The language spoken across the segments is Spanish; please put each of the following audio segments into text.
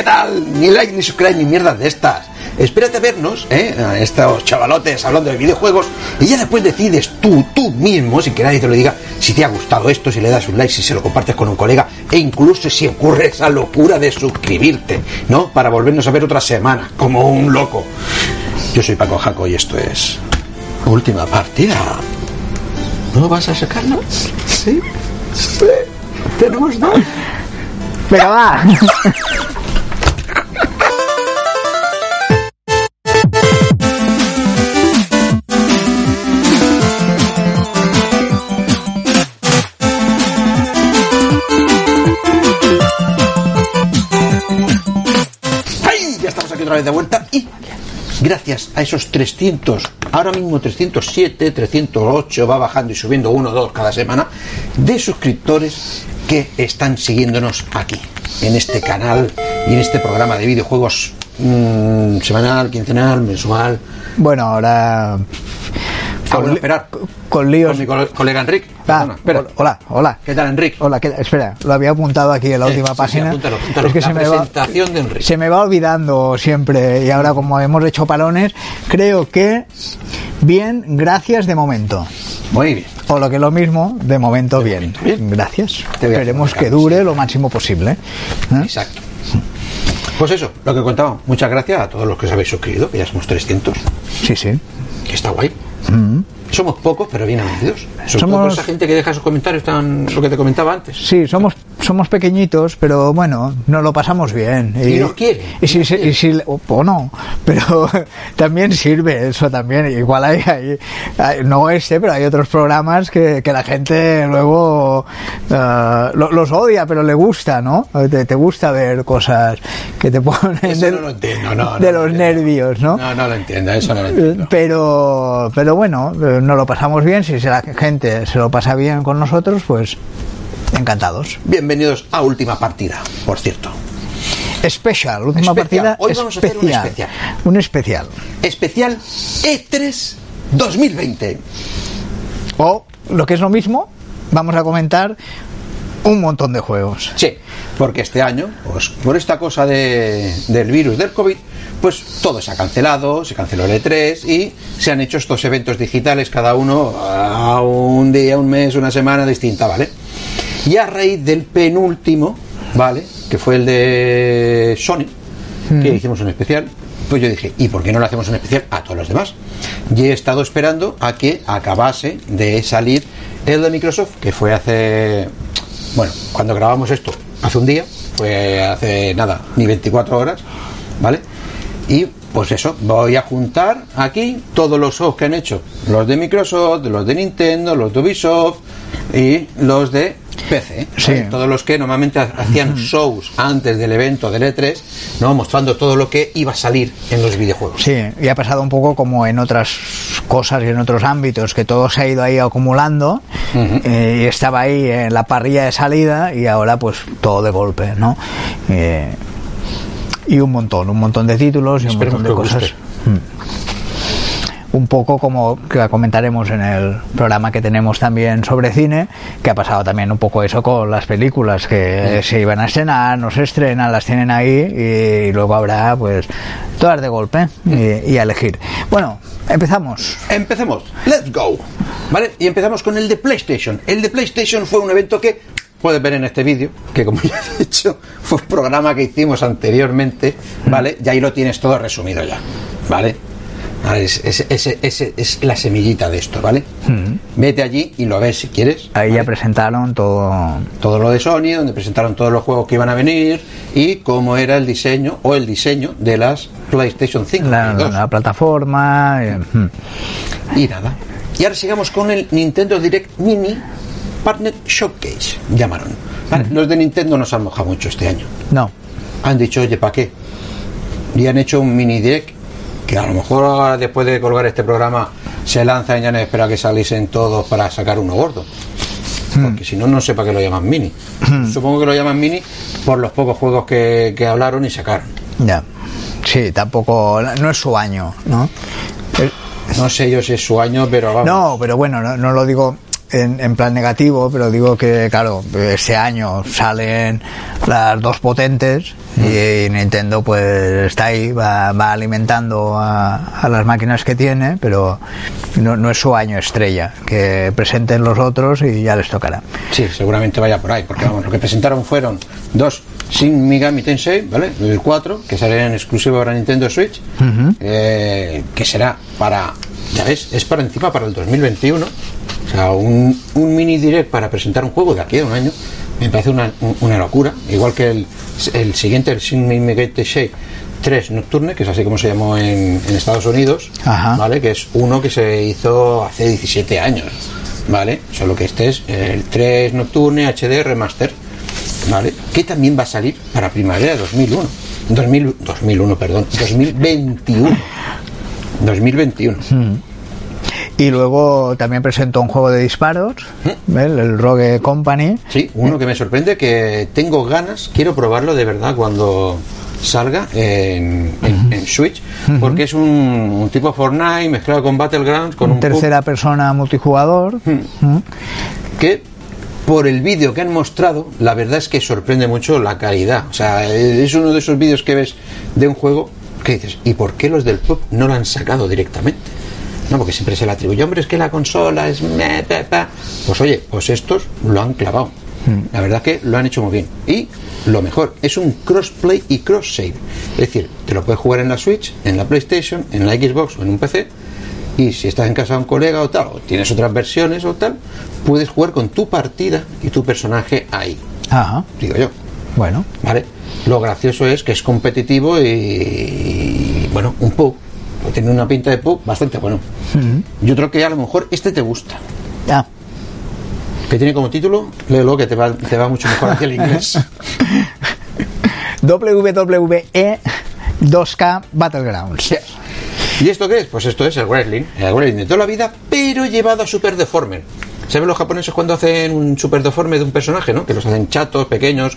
¿qué tal? Ni like, ni subscribe, ni mierdas de estas. Espérate a vernos, ¿eh? A estos chavalotes hablando de videojuegos y ya después decides tú, tú mismo, sin que nadie te lo diga, si te ha gustado esto, si le das un like, si se lo compartes con un colega e incluso si ocurre esa locura de suscribirte, ¿no? Para volvernos a ver otra semana, como un loco. Yo soy Paco Jaco y esto es Última Partida. ¿No vas a sacarlo? Sí. Sí. Tenemos dos. Venga, va. otra vez de vuelta y gracias a esos 300, ahora mismo 307, 308, va bajando y subiendo uno o dos cada semana, de suscriptores que están siguiéndonos aquí, en este canal y en este programa de videojuegos mm, semanal, quincenal, mensual. Bueno, ahora. Ah, bueno, esperar. Con líos. Con mi cole- colega Enrique. Ah, Perdona, hola, hola. ¿Qué tal, Enrique? Hola, ¿qué- espera, lo había apuntado aquí en la Eh, última sí, sí, página. apúntalo, apúntalo. Es que La se me, va, presentación de Enrique. se me va olvidando siempre y ahora como hemos hecho parones, creo que bien, gracias de momento. Muy bien. O lo que es lo mismo, de momento bien. Bien. Gracias. Esperemos que dure lo máximo posible. ¿eh? Exacto. Pues eso, lo que contaba. Muchas gracias a todos los que os habéis suscrito, que ya somos 300. Sí, sí. Que está guay. Mm-hmm. Somos pocos, pero bien todo Somos- esa gente que deja sus comentarios, tan, lo que te comentaba antes. Sí, somos, somos pequeñitos, pero bueno, nos lo pasamos bien. Y nos quieren, Y si, nos y si- o, o no, pero también sirve eso también. Igual hay, hay- hay- no este, pero hay otros programas que, que la gente luego lo- los odia, pero le gusta, ¿no? Te, te gusta ver cosas que te ponen Eso de, no lo entiendo, no, no de lo los nervios, ¿no? No, no lo entiendo, eso no lo entiendo. Pero, pero bueno, eh, nos lo pasamos bien. Si la gente se lo pasa bien con nosotros, pues encantados. Bienvenidos a Última Partida, por cierto. Especial, última Especial. partida Hoy vamos a hacer un especial. Un especial. Especial E3 2020. O lo que es lo mismo, vamos a comentar un montón de juegos. Sí, porque este año, pues por esta cosa de, del virus del COVID, pues todo se ha cancelado, se canceló el E3 y se han hecho estos eventos digitales, cada uno a un día, un mes, una semana distinta, ¿vale? Y a raíz del penúltimo, ¿vale? Que fue el de Sony, que hicimos un especial, pues yo dije, ¿y por qué no lo hacemos un especial a todos los demás? Y he estado esperando a que acabase de salir el de Microsoft, que fue hace bueno, cuando grabamos esto, hace un día, fue hace nada, ni 24 horas, ¿vale? Y pues eso, voy a juntar aquí todos los juegos que han hecho, los de Microsoft, los de Nintendo, los de Ubisoft y los de PC. Sí. Todos los que normalmente ha- hacían shows antes del evento del E3, ¿no? Mostrando todo lo que iba a salir en los videojuegos. Sí, y ha pasado un poco como en otras cosas y en otros ámbitos, que todo se ha ido ahí acumulando eh, y estaba ahí en la parrilla de salida y ahora pues todo de golpe, ¿no? Eh, y un montón, un montón de títulos y un Esperemos montón de cosas. Mm. Un poco como que comentaremos en el programa que tenemos también sobre cine, que ha pasado también un poco eso con las películas que se iban a estrenar, no se estrenan, las tienen ahí y luego habrá pues todas de golpe y, y a elegir. Bueno, empezamos. Empecemos, let's go. ¿Vale? Y empezamos con el de PlayStation. El de PlayStation fue un evento que puedes ver en este vídeo, que como ya he dicho, fue un programa que hicimos anteriormente, ¿vale? Y ahí lo tienes todo resumido ya, ¿vale? Vale, Es, es- es- es- es la semillita de esto, ¿vale? Vete allí y lo ves si quieres. Ahí ya presentaron todo. todo lo de Sony, donde presentaron todos los juegos que iban a venir y cómo era el diseño o el diseño de las PlayStation 5 La, y 2. la plataforma. eh, mm. Y nada. Y ahora sigamos con el Nintendo Direct Mini Partner Showcase, llamaron. Vale, Los de Nintendo nos han mojado mucho este año. No. Han dicho, oye, ¿para qué? Y han hecho un mini direct que a lo mejor ahora, después de colgar este programa se lanza y ya no espera que saliesen todos para sacar uno gordo. Porque si no, no sé para qué lo llaman mini. Supongo que lo llaman mini por los pocos juegos que, que hablaron y sacaron. Ya. Sí, tampoco. No es su año, ¿no? No sé yo si es su año, pero vamos. No, pero bueno, no, no lo digo en, en plan negativo, pero digo que, claro, este año salen las dos potentes y Nintendo pues está ahí, va, va alimentando a, a las máquinas que tiene, pero no, no es su año estrella, que presenten los otros y ya les tocará. Sí, seguramente vaya por ahí, porque vamos, lo que presentaron fueron dos Shin Megami Tensei, ¿vale? El 4, que salen exclusivo para Nintendo Switch, eh, que será para, ya ves, es para encima para el 2021. O sea, un, un mini direct para presentar un juego de aquí a un año me parece una, una locura. Igual que el, el siguiente, el Shin Megami Tensei 3 Nocturne, que es así como se llamó en, en Estados Unidos, Ajá. ¿vale? Que es uno que se hizo hace 17 años, ¿vale? Solo que este es el 3 Nocturne HD Remaster, ¿vale? Que también va a salir para primavera de 2001. 2000, 2001, perdón, 2021. 2021. Y luego también presentó un juego de disparos, el Rogue Company. Sí, uno que me sorprende que tengo ganas, quiero probarlo de verdad cuando salga en, en- en Switch, porque es un, un tipo Fortnite mezclado con Battlegrounds, con un tercera persona multijugador. Que por el vídeo que han mostrado, la verdad es que sorprende mucho la calidad. O sea, es uno de esos vídeos que ves de un juego que dices, ¿y por qué los del pop no lo han sacado directamente? No, porque siempre se le atribuye, hombre, es que la consola es... me, pe, pa". Pues oye, pues estos lo han clavado. La verdad que lo han hecho muy bien. Y lo mejor, es un crossplay y cross save. Es decir, te lo puedes jugar en la Switch, en la PlayStation, en la Xbox o en un PC. Y si estás en casa de un colega o tal, o tienes otras versiones o tal, puedes jugar con tu partida y tu personaje ahí. Ajá, Digo yo, bueno. ¿vale? Lo gracioso es que es competitivo y, y, bueno, un pub. Tiene una pinta de pub bastante bueno. Yo creo que a lo mejor este te gusta. Ah, Que tiene como título, léelo que te va, te va mucho mejor hacia el inglés. WWE 2K Battlegrounds. ¿Y esto qué es? Pues esto es el wrestling, el wrestling de toda la vida, pero llevado a super deformer. ¿Saben los japoneses cuando hacen un super deforme de un personaje, no? Que los hacen chatos, pequeños,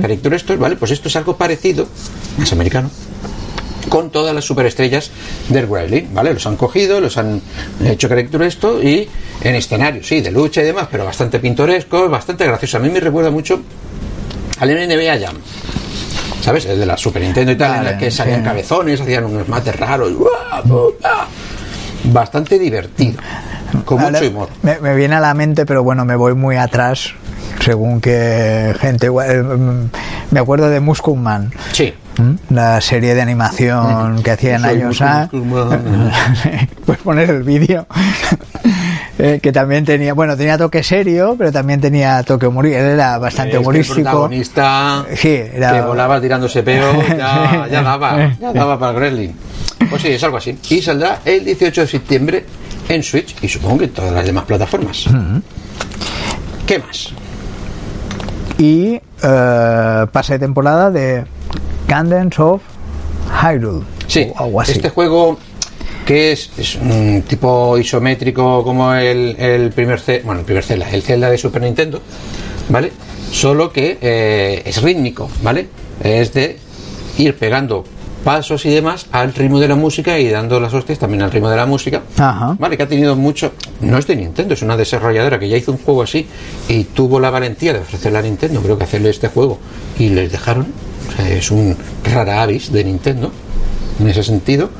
caricaturescos, ¿vale? Pues esto es algo parecido, más americano, con todas las superestrellas del wrestling, ¿vale? Los han cogido, los han hecho caricaturesco y en escenario, sí, de lucha y demás, pero bastante pintoresco, bastante gracioso. A mí me recuerda mucho al NBA Jam. ¿Sabes? El de la Super Nintendo y tal, en Vale, el que salían sí. cabezones, hacían unos mates raros. Bastante divertido. Con Ahora, mucho humor. Me, me viene a la mente, pero bueno, me voy muy atrás, según que gente... eh, Me acuerdo de Muscle Man, Sí. ¿M? la serie de animación que hacían años A. Puedes poner el vídeo. Eh, que también tenía, bueno, tenía toque serio, pero también tenía toque humorístico. Era bastante humorístico. protagonista Sí, era- que volaba tirándose peo, ya, ya daba, ya daba para el wrestling. Pues sí, es algo así. Y saldrá el 18 de septiembre en Switch y supongo que en todas las demás plataformas. ¿Qué más? Y eh, pase de temporada de Candence of Hyrule. Sí, o algo así. este juego que es, es un tipo isométrico como el, el primer Ce- bueno, el primer Zelda, el Zelda de Super Nintendo, ¿vale? Solo que eh, es rítmico, ¿vale? Es de ir pegando pasos y demás al ritmo de la música y dando las hostias también al ritmo de la música. Ajá. Vale, que ha tenido mucho. No es de Nintendo, es una desarrolladora que ya hizo un juego así y tuvo la valentía de ofrecerle a Nintendo, creo que hacerle este juego y les dejaron. O sea, es un rara avis de Nintendo en ese sentido.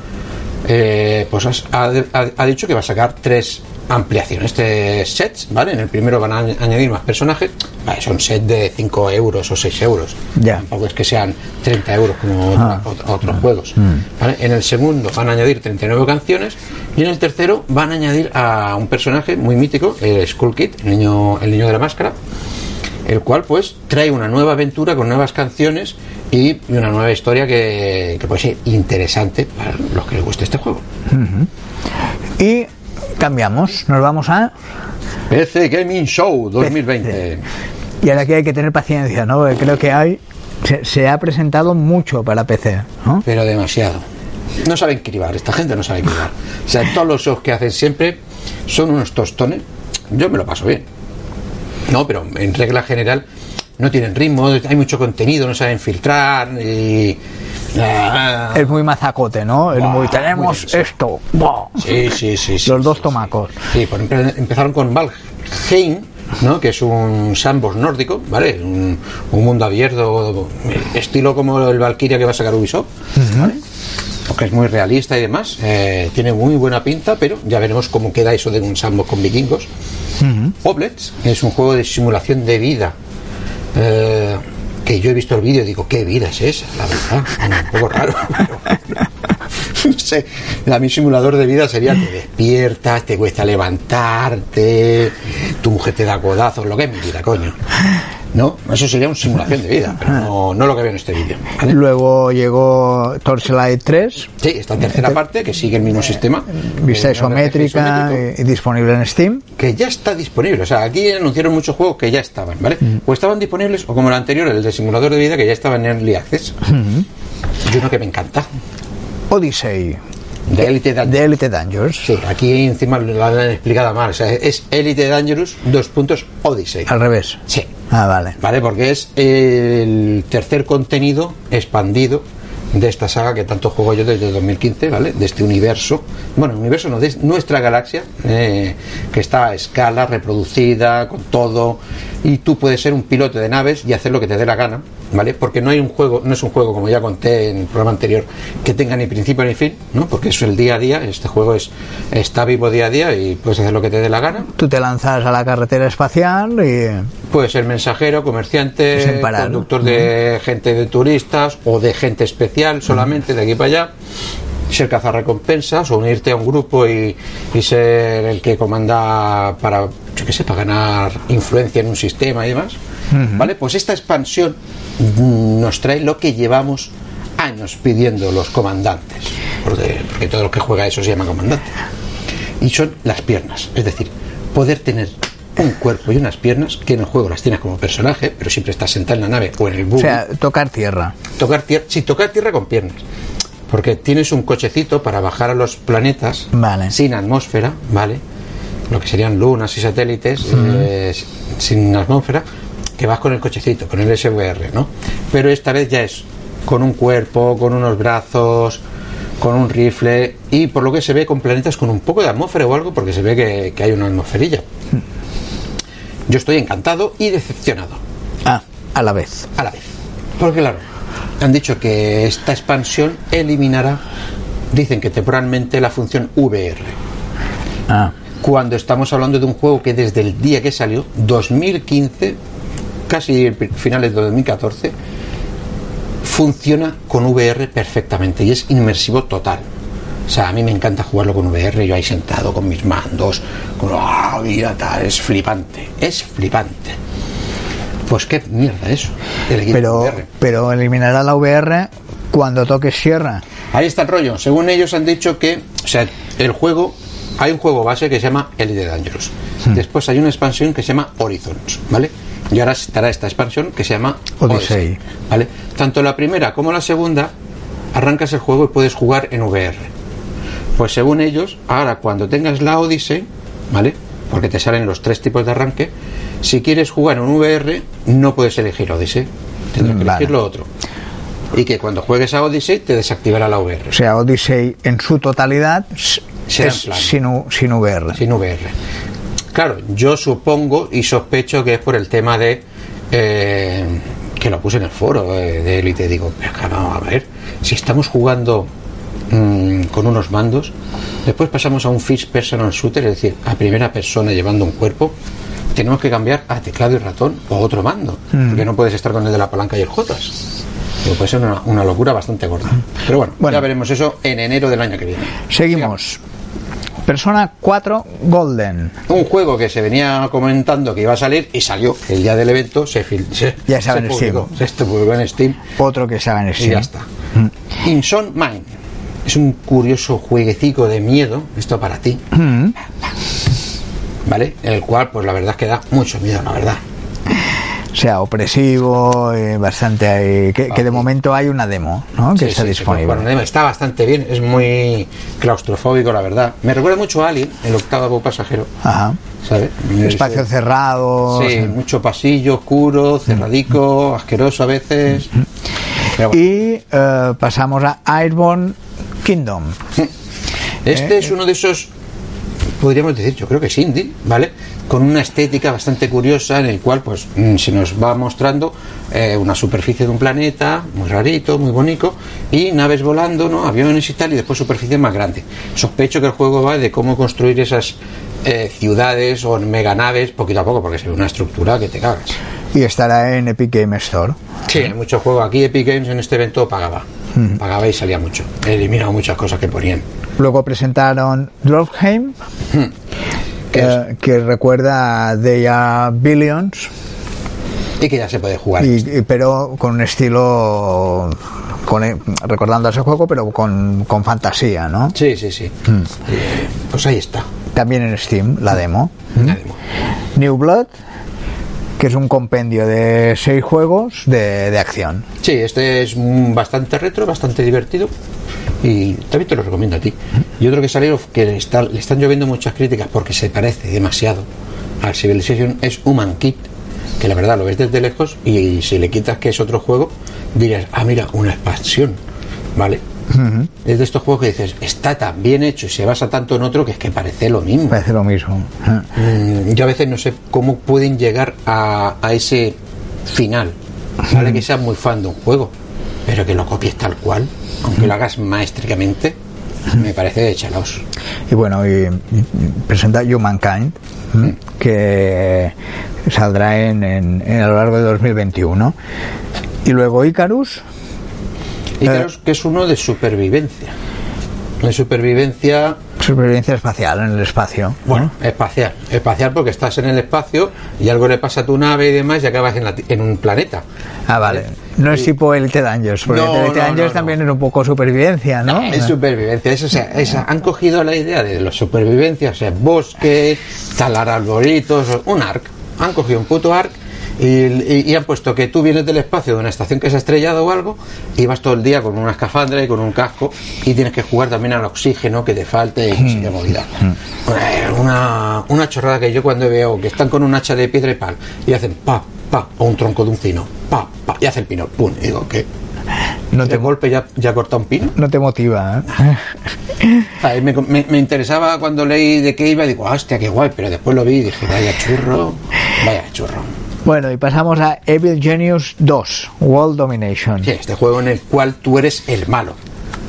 Eh, pues has- ha, ha- ha dicho que va a sacar tres ampliaciones de sets, ¿vale? En el primero van a añ- añadir más personajes, vale, son sets de 5 euros o 6 euros. Ya. Tampoco es que sean 30 euros como Ah. otros juegos. ¿vale? En el segundo van a añadir 39 canciones y en el tercero van a añadir a un personaje muy mítico, el Skull Kid, el niño, el niño de la máscara, el cual pues trae una nueva aventura con nuevas canciones y, una nueva historia que, que puede ser interesante para los que les guste este juego. Y cambiamos, nos vamos a... PC Gaming Show 2020. Y ahora aquí hay que tener paciencia, ¿no? Porque creo que hay... Se, se ha presentado mucho para PC, ¿no? Pero demasiado. No saben cribar, esta gente no sabe cribar. O sea, todos los shows que hacen siempre son unos tostones. Yo me lo paso bien. No, pero en regla general no tienen ritmo, hay mucho contenido, no saben filtrar y... Ah, Es muy mazacote, ¿no? Es muy... Tenemos esto. Sí, sí, sí. sí, Los sí, dos tomacos. Sí, por ejemplo, empezaron con Valve, Heim, ¿no? que es un sandbox nórdico, ¿vale? Un, un mundo abierto, estilo como el Valkyria que va a sacar Ubisoft, ¿vale? Porque es muy realista y demás. eh, tiene muy buena pinta, pero ya veremos cómo queda eso de un sandbox con vikingos. Oblets es un juego de simulación de vida. Eh, que yo he visto el vídeo y digo, ¿qué vida es esa? La verdad, un poco raro. no sé, a mi simulador de vida sería te despiertas, te cuesta levantarte, tu mujer te da codazos, lo que es vida, coño. No, eso sería una simulación de vida, pero no, no lo que veo en este vídeo. ¿vale? Luego llegó Torchlight 3, Sí, esta tercera parte que sigue el mismo sistema. vista eh, isométrica y, disponible en Steam. que ya está disponible. O sea, aquí anunciaron muchos juegos que ya estaban, ¿vale? O estaban disponibles, o como el anterior, el de simulador de vida, que ya estaba en Early Access. Y uno que me encanta, Odyssey, de Elite Dangerous. de Elite Dangerous. Sí, aquí encima lo han explicado mal. O sea, es Elite Dangerous, dos puntos Odyssey. Al revés. Sí, Ah, vale. ¿vale? Porque es el tercer contenido expandido de esta saga que tanto juego yo desde 2015, ¿vale? De este universo, bueno, universo no, de nuestra galaxia, eh, que está a escala, reproducida, con todo, y tú puedes ser un piloto de naves y hacer lo que te dé la gana, ¿vale? Porque no hay un juego, no es un juego, como ya conté en el programa anterior, que tenga ni principio ni fin, ¿no? Porque es el día a día, este juego es está vivo día a día y puedes hacer lo que te dé la gana. Tú te lanzas a la carretera espacial y Puede ser mensajero, comerciante, parar, conductor de gente de turistas o de gente especial solamente de aquí para allá. Ser cazarrecompensas o unirte a un grupo y, y ser el que comanda para, yo qué sé, para ganar influencia en un sistema y demás. ¿Vale? Pues esta expansión nos trae lo que llevamos años pidiendo los comandantes. Porque, porque todo lo que juega eso se llama comandante y son las piernas. Es decir, poder tener un cuerpo y unas piernas que en el juego las tienes como personaje, pero siempre estás sentado en la nave o en el o buggy. sea, tocar tierra. tocar tierra, sí, tocar tierra con piernas. Porque tienes un cochecito para bajar a los planetas Vale. sin atmósfera, ¿vale? Lo que serían lunas y satélites eh, sin atmósfera, que vas con el cochecito, con el SVR, ¿no? Pero esta vez ya es con un cuerpo, con unos brazos, con un rifle y por lo que se ve con planetas con un poco de atmósfera o algo, porque se ve que, que hay una atmosferilla. Yo estoy encantado y decepcionado Ah, a la vez. a la vez. Porque claro, han dicho que esta expansión eliminará, dicen que temporalmente, la función VR. Ah, Cuando estamos hablando de un juego que desde el día que salió, 2015, casi finales de 2014, funciona con VR perfectamente y es inmersivo total. O sea, a mí me encanta jugarlo con VR, yo ahí sentado con mis mandos, con ¡ah, mira tal! Es flipante, es flipante. Pues qué mierda eso. el pero, VR. pero eliminará la VR cuando toques sierra. Ahí está el rollo. Según ellos han dicho que, o sea, el juego, hay un juego base que se llama Elite Dangerous. Después hay una expansión que se llama Horizons, ¿vale? Y ahora estará esta expansión que se llama Odyssey. ¿vale? Tanto la primera como la segunda, arrancas el juego y puedes jugar en VR. Pues según ellos, ahora cuando tengas la Odyssey, ¿vale? Porque te salen los tres tipos de arranque, si quieres jugar en VR, no puedes elegir Odyssey. Tendrás que Vale. elegir lo otro. Y que cuando juegues a Odyssey te desactivará la VR. O sea, Odyssey en su totalidad Será es sin, U- sin VR. sin VR. Claro, yo supongo y sospecho que es por el tema de eh, que lo puse en el foro eh, de Elite. Digo, "Pero, vamos a ver, si estamos jugando mm, con unos mandos, después pasamos a un first personal shooter, es decir, a primera persona llevando un cuerpo. Tenemos que cambiar a teclado y ratón o otro mando, porque no puedes estar con el de la palanca y el Jotas. Digo, Puede ser una, una locura bastante gorda. Pero bueno, Bueno. ya veremos eso en enero del año que viene. Seguimos. Persona 4 Golden. Un juego que se venía comentando que iba a salir y salió el día del evento, se, se, Ya estaba se en publicó, Steam. se publicó en Steam Otro que haga en y Steam. ya está. Inson Mine es un curioso jueguecico de miedo, esto para ti, Mm. ¿vale? En el cual, pues la verdad es que da mucho miedo, la verdad. O sea, opresivo, eh, bastante ahí, que, que de momento hay una demo, ¿no? Que Sí, está sí, disponible. bueno, está bastante bien, es muy claustrofóbico, la verdad. Me recuerda mucho a Alien, el octavo pasajero, Ajá. ¿sabes? Espacio Ese- cerrado. Sí, mucho pasillo, oscuro, cerradico, asqueroso a veces. Bueno. Y eh, pasamos a Airborne Kingdom. Este Eh, es uno de esos, podríamos decir, yo creo que es indie, ¿vale? con una estética bastante curiosa en el cual pues mm, se nos va mostrando eh, una superficie de un planeta muy rarito, muy bonito y naves volando, ¿no? aviones y tal y después superficie más grande. Sospecho que el juego va de cómo construir esas eh, ciudades o meganaves poquito a poco porque se ve una estructura que te cagas. Y estará en Epic Game Store. Sí, hay mucho juego. Aquí Epic Games en este evento pagaba. Pagaba y salía mucho. He eliminado muchas cosas que ponían. Luego presentaron Dwarfheim, ¿Qué eh, que recuerda a They Are Billions, Y que ya se puede jugar. y- y- pero con un estilo con, recordando a ese juego, pero con, con fantasía, ¿no? Sí, sí, sí. Eh, pues ahí está. También en Steam, la demo. La demo. New Blood, que es un compendio de seis juegos de, de acción. Sí, este es mm, bastante retro, bastante divertido. Y también te lo recomiendo a ti. Y otro que salió que le, está- le están lloviendo muchas críticas porque se parece demasiado al Civilization es Human Kit. Que la verdad lo ves desde lejos y si le quitas que es otro juego, dirías, ah, mira, una expansión. ¿Vale? Es de estos juegos que dices, está tan bien hecho y se basa tanto en otro que es que parece lo mismo. Parece lo mismo. Mm, yo a veces no sé cómo pueden llegar a, a ese final. Vale que seas muy fan de un juego, pero que lo copies tal cual, aunque lo hagas maestricamente, me parece de chalaos. Y bueno, y, y presenta Humankind, que saldrá en, en- en a lo largo de 2021. Y luego Icarus, Y claro, que es uno de supervivencia. De supervivencia, supervivencia espacial en el espacio. bueno, espacial. Espacial porque estás en el espacio y algo le pasa a tu nave y demás y acabas en, la en un planeta. Ah, vale. No es tipo Elite Dangerous, porque No, Elite no, Dangerous no, también era un poco supervivencia, ¿no? Es supervivencia. Eso, o sea, han cogido la idea de la supervivencia, o sea, bosque, talar arbolitos, un arc. Han cogido un puto arc y, y- y han puesto que tú vienes del espacio de una estación que se ha estrellado o algo y vas todo el día con una escafandra y con un casco y tienes que jugar también al oxígeno que te falte y sé qué movida. Eh, Una, una chorrada que yo cuando veo que están con un hacha de piedra y pal y hacen pa, pa, o un tronco de un pino, pa, pa, y hace el pino, pum, y digo que No de te, golpe ya, ya corta un pino. no te motiva, ¿eh? Ay, me, me- me interesaba cuando leí de qué iba y digo, hostia, qué guay, pero después lo vi y dije, vaya churro, vaya churro. Bueno, y pasamos a Evil Genius 2, World Domination. Sí, este juego en el cual tú eres el malo,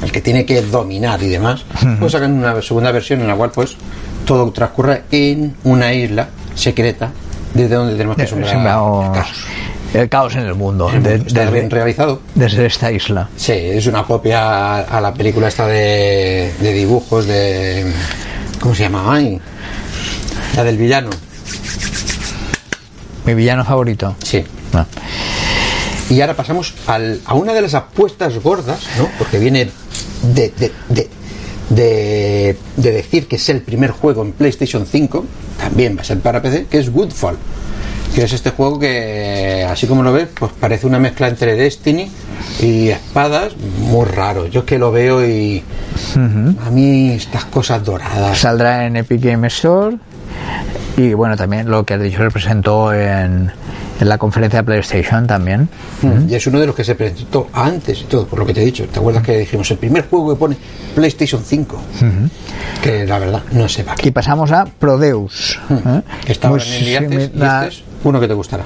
el que tiene que dominar y demás. Pues sacan una segunda versión en la cual pues todo transcurre en una isla secreta desde donde tenemos que Eh, sembrar el caos. el caos en el mundo. El de- mundo está desde- bien realizado. desde esta isla. Sí, es una copia a, a la película esta de, de dibujos de... ¿Cómo se llama? Ay, la del villano. Mi villano favorito. Sí, No. Y ahora pasamos al- a una de las apuestas gordas, ¿no? Porque viene de, de, de, de- de decir que es el primer juego en PlayStation 5, también va a ser para PC, que es Woodfall. Que es este juego que, así como lo ves, pues parece una mezcla entre Destiny y espadas, muy raro. Yo es que lo veo y a mí estas cosas doradas. Saldrá en Epic Game Store. Y bueno, también lo que has dicho se presentó en, en la conferencia de PlayStation también. Y es uno de los que se presentó antes y todo, por lo que te he dicho. ¿Te acuerdas que dijimos el primer juego que pone PlayStation 5? Que la verdad no para qué. Y pasamos a Prodeus. ¿eh? Que Muy en el día antes, este es uno que te gustará.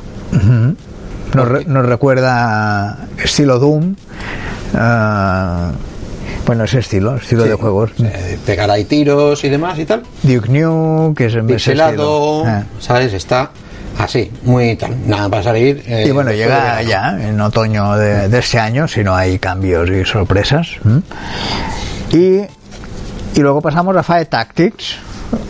nos, re- nos recuerda estilo Doom. ah, bueno, ese estilo, estilo de juegos. Eh, pegar ahí tiros y demás y tal. Duke New, que es el Pixelado, Ah. ¿sabes? Está así, muy tal. Nada, va a salir. eh, Y bueno, llega de ya en otoño de, de este año, si no hay cambios y sorpresas. Y, y luego pasamos a Fire Tactics.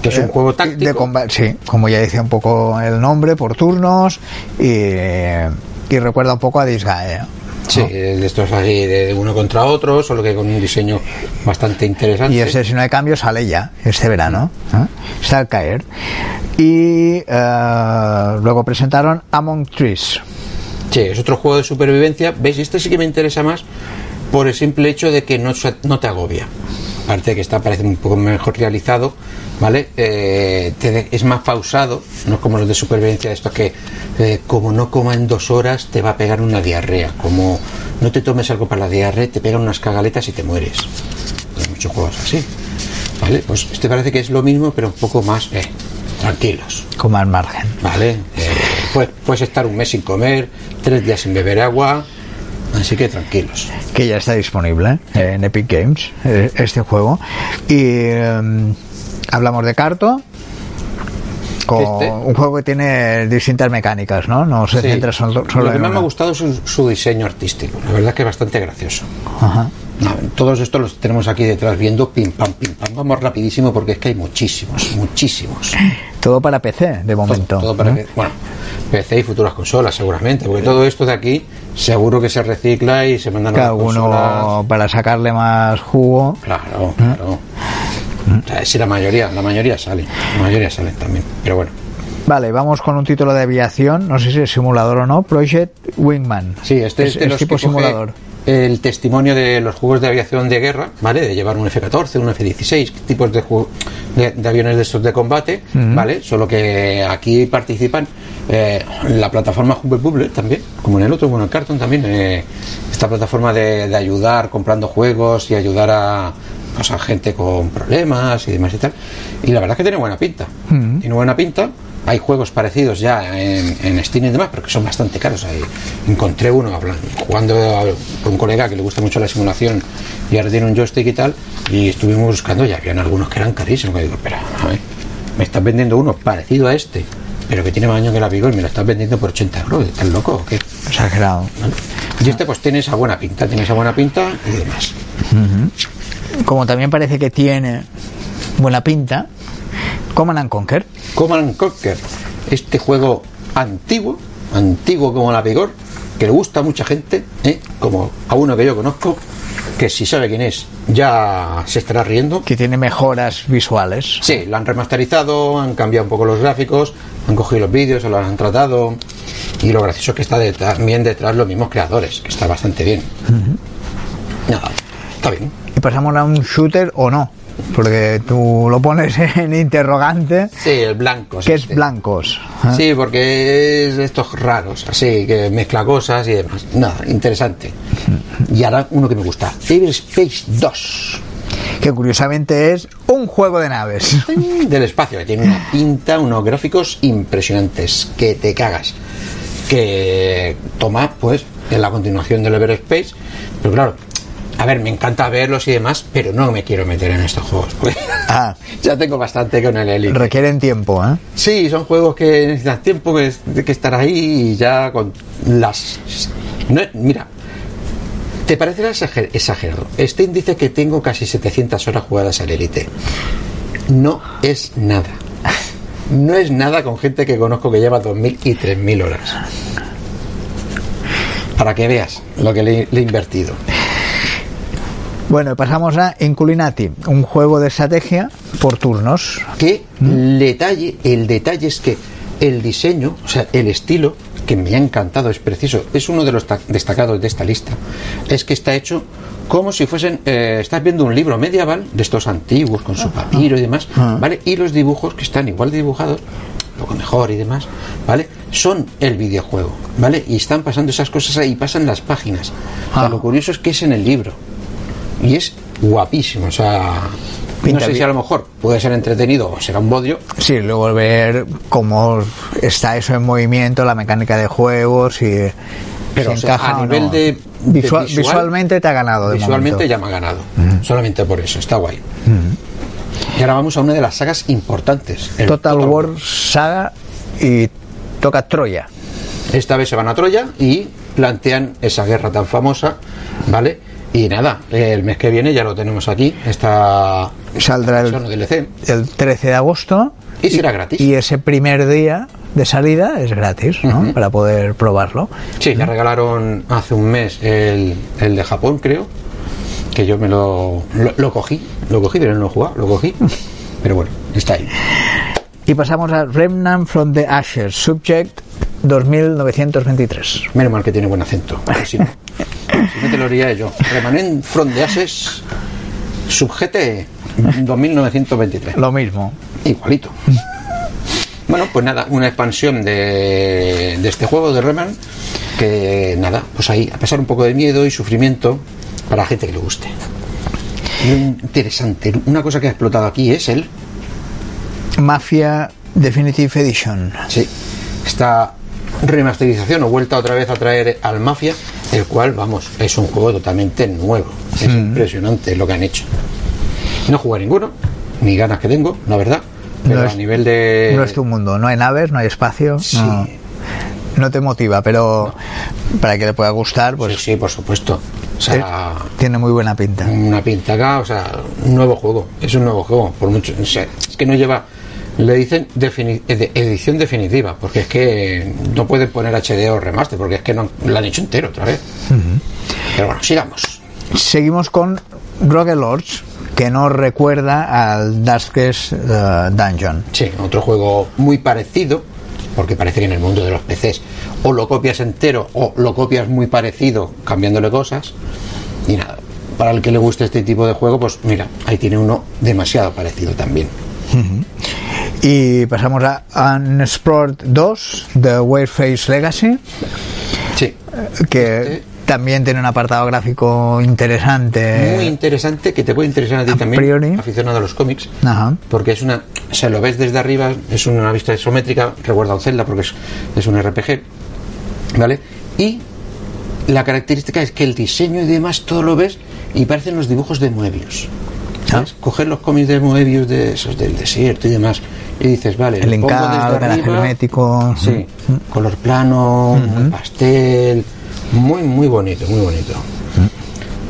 Que es un eh, juego De táctico. comba- sí, como ya dice un poco el nombre, por turnos. Y, y recuerda un poco a Disgaea. Sí, de estos así de uno contra otro, solo que con un diseño bastante interesante. Y ese, si no hay cambio, sale ya este verano. ¿eh? Está al caer. Y eh, luego presentaron Among Trees. Sí, es otro juego de supervivencia. ¿Veis? Este sí que me interesa más por el simple hecho de que no, no te agobia. Aparte de que está, parece un poco mejor realizado, ¿vale? Eh, te es más pausado, no es como los de supervivencia, estos que eh, como no coma en dos horas te va a pegar una diarrea. Como no te tomes algo para la diarrea, te pegan unas cagaletas y te mueres. Hay muchos juegos así. ¿Vale? Pues este parece que es lo mismo, pero un poco más. eh, tranquilos. Con más margen. ¿Vale? Eh, puedes, puedes estar un mes sin comer, tres días sin beber agua, así que tranquilos. Que ya está disponible ¿eh? en Epic Games, eh, este juego. Y em, hablamos de Carto. Con Este. un juego que tiene distintas mecánicas, ¿no? No se Sí. centra solo, solo Lo que en más me ha una. gustado es su, su diseño artístico. La verdad que es bastante gracioso. Ajá. No, todos estos los tenemos aquí detrás viendo pim pam pim pam. Vamos rapidísimo porque es que hay muchísimos, muchísimos. Todo para PC, de Todo, momento. todo para ¿no? que- bueno, PC y futuras consolas seguramente, porque todo esto de aquí seguro que se recicla y se mandan a Cada las uno para sacarle más jugo. Claro, claro. O sea, si la mayoría, la mayoría salen, la mayoría salen también. Pero bueno, Vale, vamos con un título de aviación, no sé si es simulador o no, Project Wingman. sí, este es, es, de es los tipo que simulador. El testimonio de los juegos de aviación de guerra, ¿vale? De llevar un F-14, un F-16, tipos de, de, de aviones de estos de combate, ¿vale? Solo que aquí participan eh, la plataforma Humble Bubble también, como en el otro, bueno, en Carton también, eh, esta plataforma de, de ayudar comprando juegos y ayudar a, pues, a gente con problemas y demás y tal. Y la verdad es que tiene buena pinta. Tiene buena pinta. Hay juegos parecidos ya en, en Steam y demás, pero que son bastante caros. Ahí encontré uno jugando con un colega que le gusta mucho la simulación y ahora tiene un joystick y tal. Y estuvimos buscando y habían algunos que eran carísimos. Que digo, espera, a ver, me estás vendiendo uno parecido a este, pero que tiene más años que la Vigor y me lo estás vendiendo por 80 euros. ¿Estás loco o qué? Exagerado. ¿Vale? Y este pues tiene esa buena pinta, tiene esa buena pinta y demás. Como también parece que tiene buena pinta, Command and Conquer. Command and Conquer, este juego antiguo, antiguo como la Vigor, que le gusta a mucha gente, ¿eh? como a uno que yo conozco, que si sabe quién es, ya se estará riendo. que tiene mejoras visuales. Sí, lo han remasterizado, han cambiado un poco los gráficos, han cogido los vídeos, se los han tratado. Y lo gracioso es que está detrás- también detrás los mismos creadores, que está bastante bien. Nada, está bien. Y pasamos a un shooter o no, porque tú lo pones en interrogante, Sí, el blanco. que es este. blancos. ¿eh? Sí, porque es estos raros, así, que mezcla cosas y demás. Nada, interesante. Y ahora uno que me gusta, Everspace 2. Que curiosamente es un juego de naves. Del espacio, que tiene una pinta, unos gráficos impresionantes, que te cagas. Que toma, pues, en la continuación del Everspace. Pero claro, a ver, me encanta verlos y demás, pero no me quiero meter en estos juegos. porque Ah, ya tengo bastante con el Elite. requieren tiempo, ¿eh? Sí, son juegos que necesitan tiempo, que, que estar ahí y ya con las... No, mira, te parecerá exager- exagerado. Steam dice que tengo casi 700 horas jugadas al Elite. No es nada. No es nada con gente que conozco que lleva 2.000 y 3.000 horas. Para que veas lo que le, le he invertido. Bueno, pasamos a Inculinati, un juego de estrategia por turnos. que el detalle, el detalle es que el diseño, o sea, el estilo, que me ha encantado, es preciso, es uno de los ta- destacados de esta lista, es que está hecho como si fuesen, eh, estás viendo un libro medieval de estos antiguos, con su papiro y demás, ¿vale? Y los dibujos que están igual dibujados, un poco mejor y demás, ¿vale? Son el videojuego, ¿vale? Y están pasando esas cosas ahí, pasan las páginas. O sea, Ah. lo curioso es que es en el libro. Y es guapísimo, o sea... Pinta no sé si a lo mejor puede ser entretenido o será un bodio, Sí, luego ver cómo está eso en movimiento, la mecánica de juegos y Pero si o sea, encaja a nivel no. de, de Visual- visual, visualmente te ha ganado de visualmente momento. ya me ha ganado solamente por eso está guay. Y ahora vamos a una de las sagas importantes el Total War. Saga y toca Troya. esta vez se van a Troya y plantean esa guerra tan famosa vale y nada el mes que viene ya lo tenemos aquí esta Saldrá el, DLC el 13 de agosto. Y será gratis. Y ese primer día de salida es gratis, ¿no? Para poder probarlo. sí le regalaron hace un mes el, el de Japón creo que yo me lo, lo, lo cogí lo cogí pero no lo he jugado lo cogí pero bueno está ahí Y pasamos a Remnant from the Ashes, Subject 2923. Menos mal que tiene buen acento. Si no, si no te lo diría yo. Remanent from the Ashes, subjete 2923. Lo mismo. Igualito. Bueno, pues nada, una expansión de, de este juego de Reman. Que nada, pues ahí, a pasar un poco de miedo y sufrimiento para la gente que le guste. Interesante, una cosa que ha explotado aquí es el. Mafia Definitive Edition. Sí, esta remasterización o vuelta otra vez a traer al Mafia, el cual, vamos, es un juego totalmente nuevo. Es impresionante lo que han hecho. No jugué ninguno, ni ganas que tengo, la verdad. Pero No a es- nivel de. No es tu mundo, no hay naves, no hay espacio. Sí. No, no te motiva, pero para que le pueda gustar, pues sí, sí, por supuesto. O sea, tiene muy buena pinta. una pinta acá, o sea, un nuevo juego. Es un nuevo juego, por mucho. o sea, es que no lleva. Le dicen defini- ed- edición definitiva, porque es que no pueden poner HD o remaster, porque es que no lo han hecho entero otra vez. Pero bueno, sigamos. Seguimos con Rogue Lords, que nos recuerda al Darkest eh, Dungeon. Sí, otro juego muy parecido, porque parece que en el mundo de los PCs o lo copias entero o lo copias muy parecido, cambiándole cosas. Y nada, para el que le guste este tipo de juego, pues mira, ahí tiene uno demasiado parecido también. Y pasamos a Unexplored 2, The Wareface Legacy, Sí, que también tiene un apartado gráfico interesante. muy interesante, que te puede interesar a ti a también, priori. aficionado a los cómics. Ajá. Porque es una, se lo ves desde arriba, es una vista isométrica, recuerda a un Zelda porque es, es un RPG, ¿vale? Y la característica es que el diseño y demás todo lo ves y parecen los dibujos de Moebius. ¿Sabes? Coger los cómics de Moebius de esos del desierto y demás y dices, vale, El encargo, el arriba, hermético. Sí, color plano, pastel, muy, muy bonito, muy bonito.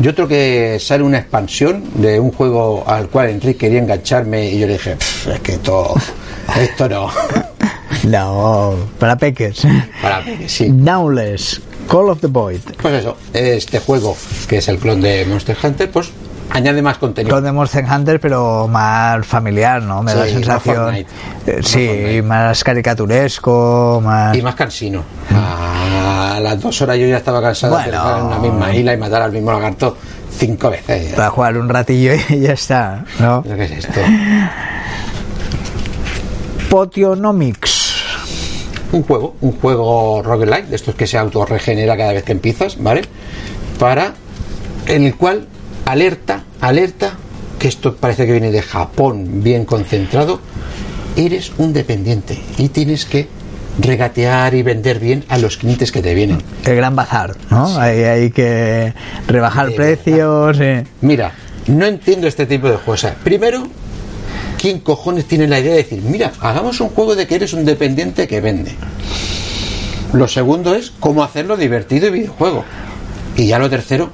Y otro que sale una expansión de un juego al cual Enrique quería engancharme y yo le dije, "Pff, es que esto, esto no. No, para peques. Para que sí. Downless, Call of the Void. Pues eso, este juego, que es el clon de Monster Hunter, pues añade más contenido. Clon de Monster Hunter, pero más familiar, ¿no? Me da la más sensación. Eh, sí, más caricaturesco, más. Y más cansino. A las dos horas yo ya estaba cansado de estar en la misma isla y matar al mismo lagarto cinco veces. Para jugar un ratillo y ya está, ¿no? ¿Qué es esto? Potionomics. un juego, un juego roguelike, de estos que se autorregenera cada vez que empiezas, ¿vale? Para en el cual alerta, alerta, que esto parece que viene de Japón, bien concentrado, eres un dependiente y tienes que regatear y vender bien a los clientes que te vienen. El gran bazar, ¿no? Hay, hay que rebajar precios. eh. Mira, no entiendo este tipo de juegos. O sea, primero, ¿quién cojones tiene la idea de decir, mira, hagamos un juego de que eres un dependiente que vende? Lo segundo es cómo hacerlo divertido y videojuego. Y ya lo tercero,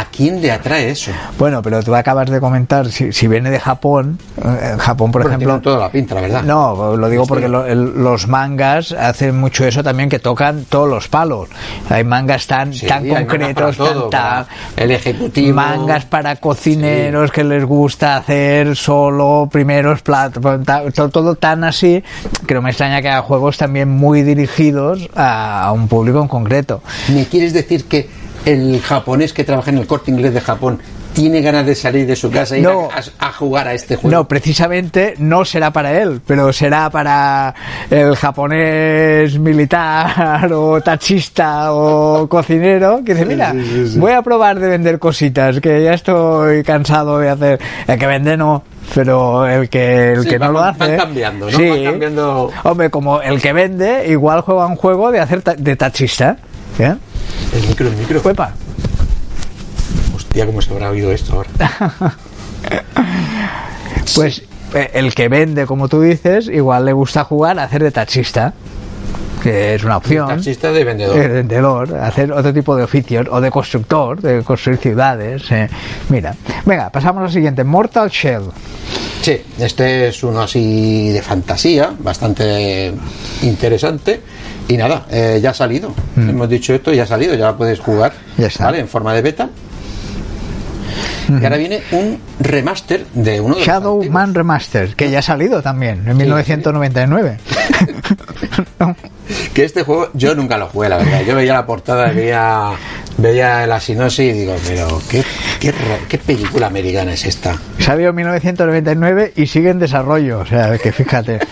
¿a quién le atrae eso? Bueno, pero tú acabas de comentar, si, si viene de Japón, eh, en Japón, por ejemplo. toda la pinta, verdad. No, lo digo porque lo- el- los mangas hacen mucho eso también, que tocan todos los palos. Hay mangas tan, Sí, tan concretos, todo, tan- el ejecutivo. mangas para cocineros que les gusta hacer solo primeros platos, ta- to- todo tan así que no me extraña que haga juegos también muy dirigidos a, a un público en concreto. ¿Me quieres decir que el japonés que trabaja en el corte inglés de Japón tiene ganas de salir de su casa y ir No. a, a jugar a este juego? No, precisamente no será para él, pero será para el japonés militar o taxista o cocinero que dice, mira, Sí, sí, sí. voy a probar de vender cositas, que ya estoy cansado de hacer. El que vende no, pero el que, el Sí, que no van- lo hace... van cambiando, ¿no? Sí. Van cambiando- Hombre, como el que vende, igual juega un juego de hacer ta- de taxista. ¿Eh? El micro, el micro. Uepa. Hostia, cómo se habrá oído esto ahora. Pues eh, el que vende, como tú dices, igual le gusta jugar a hacer de taxista, que es una opción. Taxista de vendedor. de vendedor, hacer otro tipo de oficios, o de constructor, de construir ciudades. eh. Mira, venga, pasamos al siguiente, Mortal Shell. Sí, este es uno así de fantasía, bastante interesante. Y nada, eh, ya ha salido. Hemos dicho esto, ya ha salido, ya puedes jugar. Mm. Ya está. ¿Vale? En forma de beta. Y ahora viene un remaster de uno de los Shadow antiguos. Man Remaster, que ya ha salido también, en 1999. No. Que este juego yo nunca lo jugué, la verdad. Yo veía la portada, veía, veía la sinopsis y digo, pero ¿qué, qué, qué película americana es esta? Salió en 1999 y sigue en desarrollo, o sea, que fíjate.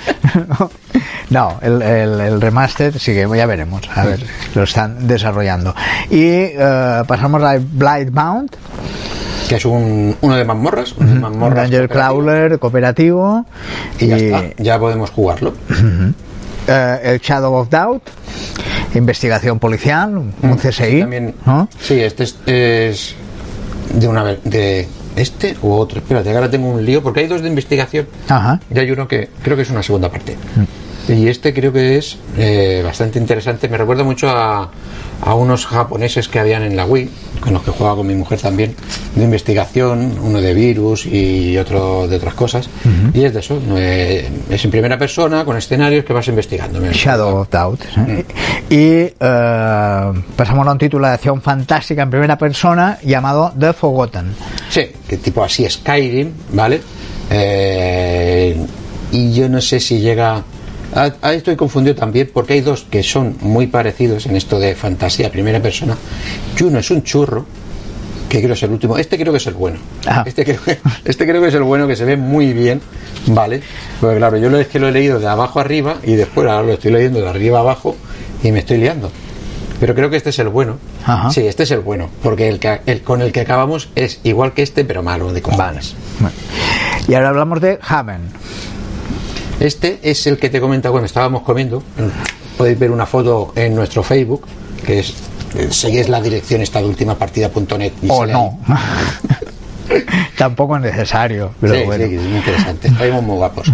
No, el, el- el remaster sigue, ya veremos, a ver, lo están desarrollando. Y eh, pasamos a Blightbound. Que es un, uno de mazmorras, de Un mazmorras Crawler cooperativo. y ya está, ya podemos jugarlo. eh, el Shadow of Doubt, investigación policial, un CSI. También, ¿no? sí, este es, es de una de este u otro. Espérate, ahora tengo un lío porque hay dos de investigación. Ajá. Y hay uno que creo que es una segunda parte. Y este creo que es eh, bastante interesante. Me recuerda mucho a, a unos japoneses que habían en la Wii, con los que jugaba con mi mujer también, de investigación, uno de virus y otro de otras cosas. Y es de eso, eh, es en primera persona, con escenarios que vas investigando. Shadow of Doubt. ¿eh? Y eh, pasamos a un título de acción fantástica en primera persona llamado The Forgotten. Sí, que tipo así Skyrim, ¿vale? Eh, y yo no sé si llega. A, a esto estoy confundido también porque hay dos que son muy parecidos en esto de fantasía primera persona. Y uno es un churro, que creo es el último. Este creo que es el bueno. Ah. Este, creo que, este creo que es el bueno, que se ve muy bien, ¿vale? Porque claro, yo lo es que lo he leído de abajo arriba y después ahora lo estoy leyendo de arriba abajo y me estoy liando. Pero creo que este es el bueno. Ajá. Sí, este es el bueno, porque el, que, el con el que acabamos es igual que este, pero malo de. Bueno. Y ahora hablamos de Haven. Este es el que te he comentado cuando estábamos comiendo. Podéis ver una foto en nuestro Facebook, que es seguís la dirección esta de ultimapartida.net O sale no. Tampoco es necesario. Pero sí, bueno. sí, es muy interesante. Estáis muy guapos.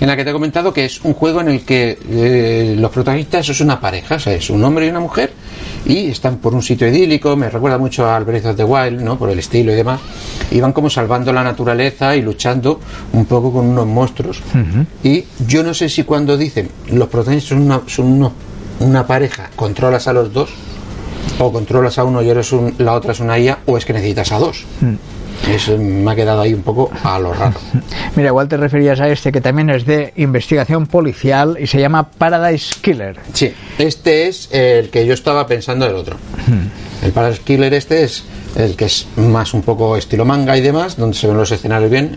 En la que te he comentado que es un juego en el que eh, los protagonistas es una pareja, o sea, es un hombre y una mujer, y están por un sitio idílico. Me recuerda mucho al Breath of the Wild, ¿no? Por el estilo y demás. Y van como salvando la naturaleza y luchando un poco con unos monstruos. Y yo no sé si cuando dicen los protagonistas son una, son uno- una pareja, controlas a los dos, o controlas a uno y eres un- la otra es una IA, o es que necesitas a dos. Eso me ha quedado ahí un poco a lo raro. Mira, igual te referías a este que también es de investigación policial y se llama Paradise Killer. Sí, este es el que yo estaba pensando del otro. El Paradise Killer este es el que es más un poco estilo manga y demás, donde se ven los escenarios bien,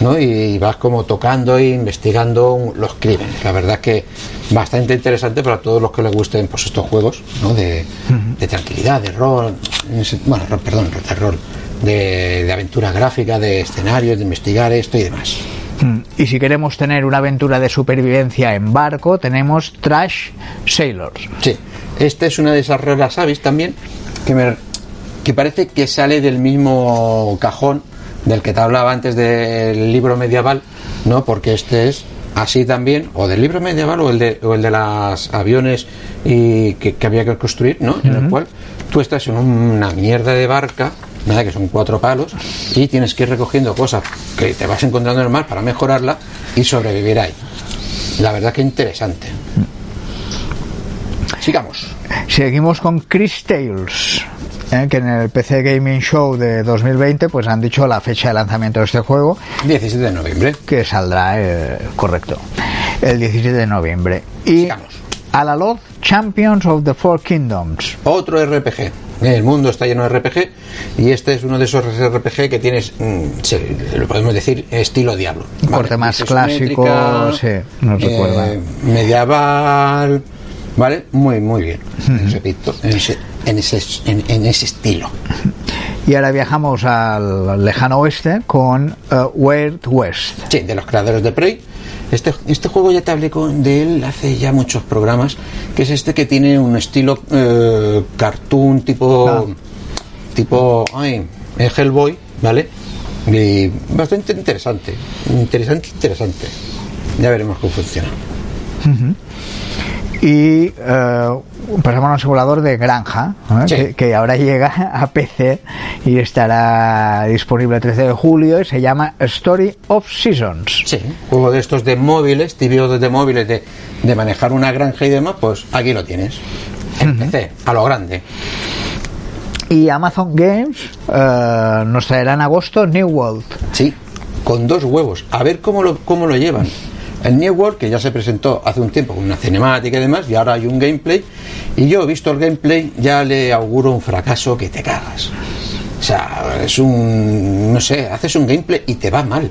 ¿no? Y vas como tocando e investigando los crímenes. La verdad que bastante interesante para todos los que les gusten pues estos juegos, ¿no? De, de tranquilidad, de rol, bueno, perdón, de rol, de, de aventura gráfica, de escenarios, de investigar esto y demás. Mm. Y si queremos tener una aventura de supervivencia en barco, tenemos Trash Sailors. Sí, esta es una de esas raras avis también que me que parece que sale del mismo cajón del que te hablaba antes del libro medieval, ¿no? Porque este es así también, o del libro medieval o el de, o el de los aviones y que, que había que construir, ¿no? En el cual tú estás en una mierda de barca, nada que son cuatro palos, y tienes que ir recogiendo cosas que te vas encontrando en el mar para mejorarla y sobrevivir ahí. La verdad que interesante. Sigamos. Seguimos con Chris Tales, ¿eh? que en el PC Gaming Show de 2020 pues han dicho la fecha de lanzamiento de este juego, 17 de noviembre. que saldrá, eh, correcto, el 17 de noviembre. Y Sigamos. Alaloth Champions of the Four Kingdoms. Otro RPG. El mundo está lleno de RPG y este es uno de esos RPG que tienes, mm, lo podemos decir, estilo Diablo. corte más clásico, sí, nos recuerda. Medieval, ¿vale? Muy, muy bien. Repito, en ese, en ese, en, en ese estilo. Y ahora viajamos al lejano oeste con eh, Weird West. Sí, de los creadores de Prey. Este, este juego ya te hablé con, de él hace ya muchos programas, que es este que tiene un estilo eh, cartoon tipo Ah. tipo ay, eh, Hellboy, ¿vale? Y bastante interesante, interesante, interesante. Ya veremos cómo funciona. Y eh, pasamos a un simulador de granja. Sí. que, que ahora llega a PC y estará disponible el 13 de julio y se llama Story of Seasons. Sí, juego de estos de móviles, típicos de móviles de, de manejar una granja y demás, pues aquí lo tienes. En PC, a lo grande. Y Amazon Games eh, nos traerá en agosto New World. Sí, con dos huevos. A ver cómo lo, cómo lo llevan. El New World, que ya se presentó hace un tiempo con una cinemática y demás, y ahora hay un gameplay. Y yo, visto el gameplay, ya le auguro un fracaso que te cagas. O sea, es un. No sé, haces un gameplay y te va mal.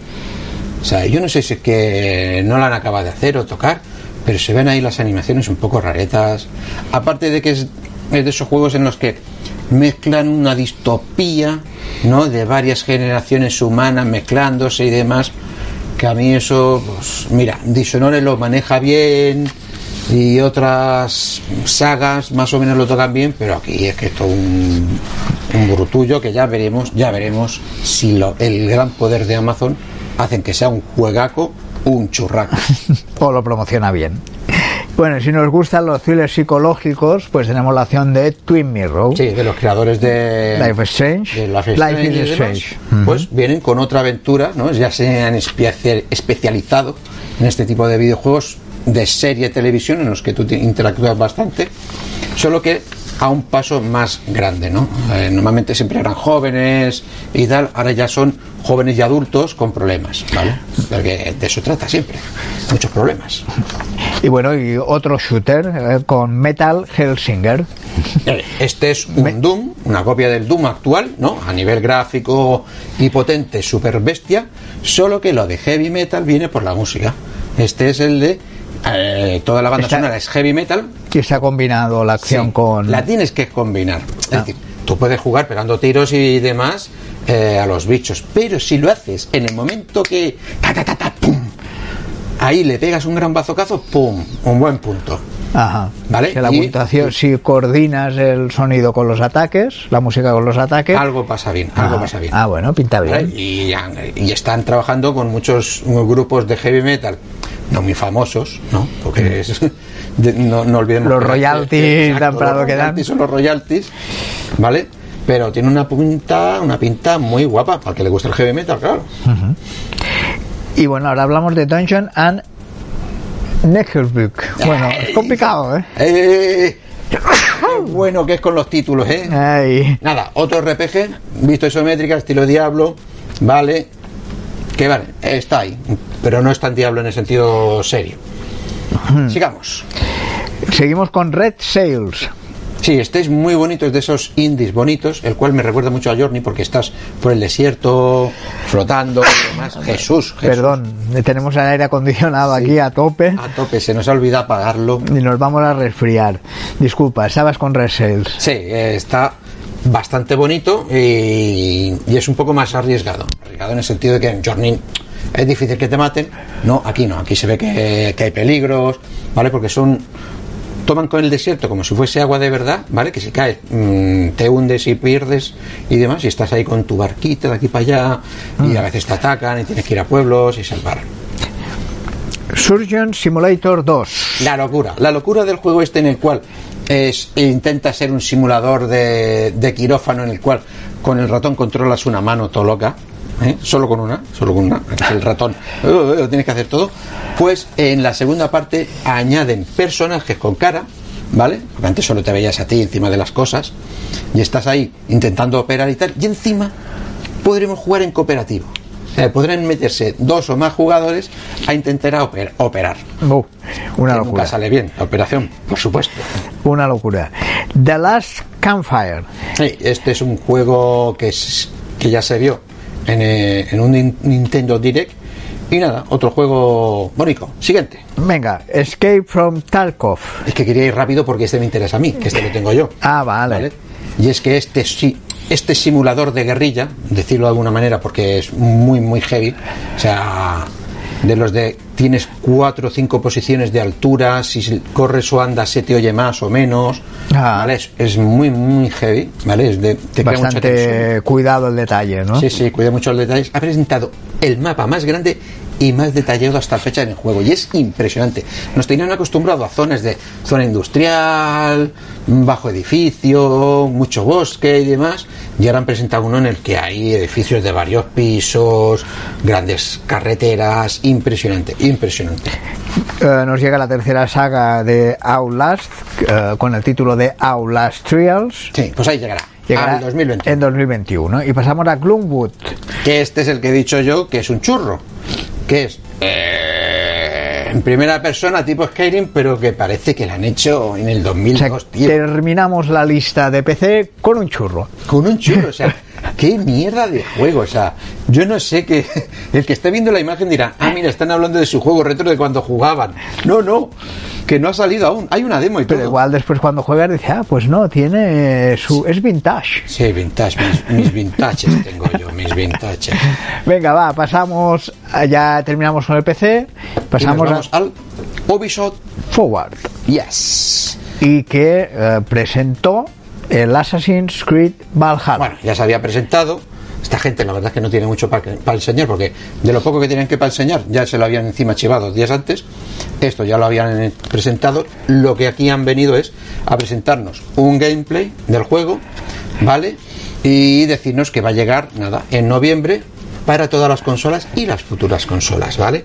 O sea, yo no sé si es que no la han acabado de hacer o tocar, pero se ven ahí las animaciones un poco raretas. Aparte de que es, es de esos juegos en los que mezclan una distopía, ¿no? De varias generaciones humanas mezclándose y demás, que a mí eso, pues, mira, Dishonored lo maneja bien y otras sagas más o menos lo tocan bien, pero aquí es que esto un, un brutullo que ya veremos, ya veremos si lo, el gran poder de Amazon hacen que sea un juegaco, un churraco. o lo promociona bien. Bueno, si nos gustan los thrillers psicológicos, pues tenemos la opción de Twin Mirror. Sí, de los creadores de Life is Strange. de Life is Life Strange is Strange. Pues vienen con otra aventura, ¿no? Ya se han especia- especializado en este tipo de videojuegos de serie televisión en los que tú te interactúas bastante, solo que a un paso más grande, ¿no? Eh, normalmente siempre eran jóvenes y tal, ahora ya son jóvenes y adultos con problemas, ¿vale? Porque de eso trata siempre, muchos problemas. Y bueno, y otro shooter eh, con Metal Hellsinger. Eh, Este es un Doom, una copia del Doom actual, ¿no? A nivel gráfico y potente, super bestia, solo que lo de heavy metal viene por la música. Este es el de eh, toda la banda Está- sonora es heavy metal. Que se ha combinado la acción Sí, con. La tienes que combinar. Es Ah. decir, tú puedes jugar pegando tiros y demás eh, a los bichos, pero si lo haces en el momento que ta, ta, ta, ta, pum, ahí le pegas un gran bazocazo, pum, un buen punto. Ajá. Vale, Si la y- puntuación, si coordinas el sonido con los ataques, la música con los ataques. Algo pasa bien, algo ah, pasa bien. ah, bueno, pinta ¿vale? bien. Y, y están trabajando con muchos grupos de heavy metal, no muy famosos, ¿no? Porque es, de- no, no olvidemos Los royalties dan para lo que dan. Son los royalties, ¿vale? Pero tiene una pinta, una pinta muy guapa, para que le gusta el heavy metal, claro. Y bueno, ahora hablamos de Dungeon and Neckerbook. Bueno, es complicado, ¿eh? Eh, qué bueno que es con los títulos, ¿eh? Ay. Nada, otro RPG, visto isométrica, estilo Diablo, vale, que vale, está ahí, pero no es tan Diablo en el sentido serio. Sigamos. Seguimos con Red Sails. Sí, este es muy bonito, es de esos indies bonitos, el cual me recuerda mucho a Journey porque estás por el desierto, flotando y demás. Jesús, Jesús. Perdón, tenemos el aire acondicionado aquí a tope A tope, se nos ha olvidado apagarlo. y nos vamos a resfriar. Disculpa, estabas con Red Sails. Sí, está bastante bonito y, y es un poco más arriesgado. Arriesgado en el sentido de que en Journey es difícil que te maten. No, aquí no. Aquí se ve que, que hay peligros, ¿vale? Porque son. Toman con el desierto como si fuese agua de verdad, ¿vale? Que si caes, mm, te hundes y pierdes y demás, y estás ahí con tu barquita de aquí para allá, y a veces te atacan y tienes que ir a pueblos y salvar. Surgeon Simulator 2. La locura, la locura del juego este en el cual es, intenta ser un simulador de, de quirófano en el cual con el ratón controlas una mano todo loca, ¿eh? solo con una, solo con una, el ratón uh, uh, lo tienes que hacer todo. Pues en la segunda parte añaden personajes con cara, ¿vale? Porque antes solo te veías a ti encima de las cosas y estás ahí intentando operar y tal, y encima podremos jugar en cooperativo. Sea, podrán meterse dos o más jugadores a intentar oper- operar. Uh, una Que locura. Nunca sale bien la operación, por supuesto. Una locura. The Last Campfire. Sí, este es un juego que, es- que ya se vio en, eh, en un Nin- Nintendo Direct. Y nada, otro juego bonito. Siguiente. Venga, Escape from Tarkov. Es que quería ir rápido porque este me interesa a mí, que este lo tengo yo. Ah, vale. ¿vale? Y es que este sí, este simulador de guerrilla, decirlo de alguna manera porque es muy muy heavy, o sea, de los de tienes cuatro o cinco posiciones de altura, si corres o andas se te oye más o menos, Ah. ¿vale? Es, es muy muy heavy, ¿vale? Es de, te. Bastante cuidado el detalle, ¿no? Sí, sí, cuida mucho los detalles. Ha presentado el mapa más grande y más detallado hasta la fecha en el juego. Y es impresionante. Nos tenían acostumbrado a zonas de zona industrial, bajo edificio, mucho bosque y demás. Y ahora han presentado uno en el que hay edificios de varios pisos, grandes carreteras. Impresionante, impresionante. Eh, nos llega la tercera saga de Outlast eh, con el título de Outlast Trials. Sí, pues ahí llegará. Llegará al 2020. en 2021. Y pasamos a Gloomwood. Que este es el que he dicho yo, que es un churro. Que es eh, en primera persona, tipo Skyrim, pero que parece que lo han hecho en el O sea, 2002, tío. terminamos la lista de PC con un churro. Con un churro, o sea, qué mierda de juego, o sea, yo no sé que el que esté viendo la imagen dirá, ah, mira, están hablando de su juego retro de cuando jugaban. No, no, que no ha salido aún. Hay una demo y Pero todo. igual después cuando juegas dices, ah, pues no, tiene su... es vintage. Sí, vintage, mis, mis vintages tengo yo, mis vintages. Venga, va, pasamos, ya terminamos con el PC, pasamos vamos a al Ubisoft Forward. Yes. y que eh, presentó el Assassin's Creed Valhalla. Bueno, ya se había presentado. Esta gente, la verdad es que no tiene mucho para, para enseñar, porque de lo poco que tienen que para enseñar, ya se lo habían encima chivado días antes. Esto ya lo habían presentado. Lo que aquí han venido es a presentarnos un gameplay del juego, ¿vale? Y decirnos que va a llegar, nada, en noviembre para todas las consolas y las futuras consolas, ¿vale?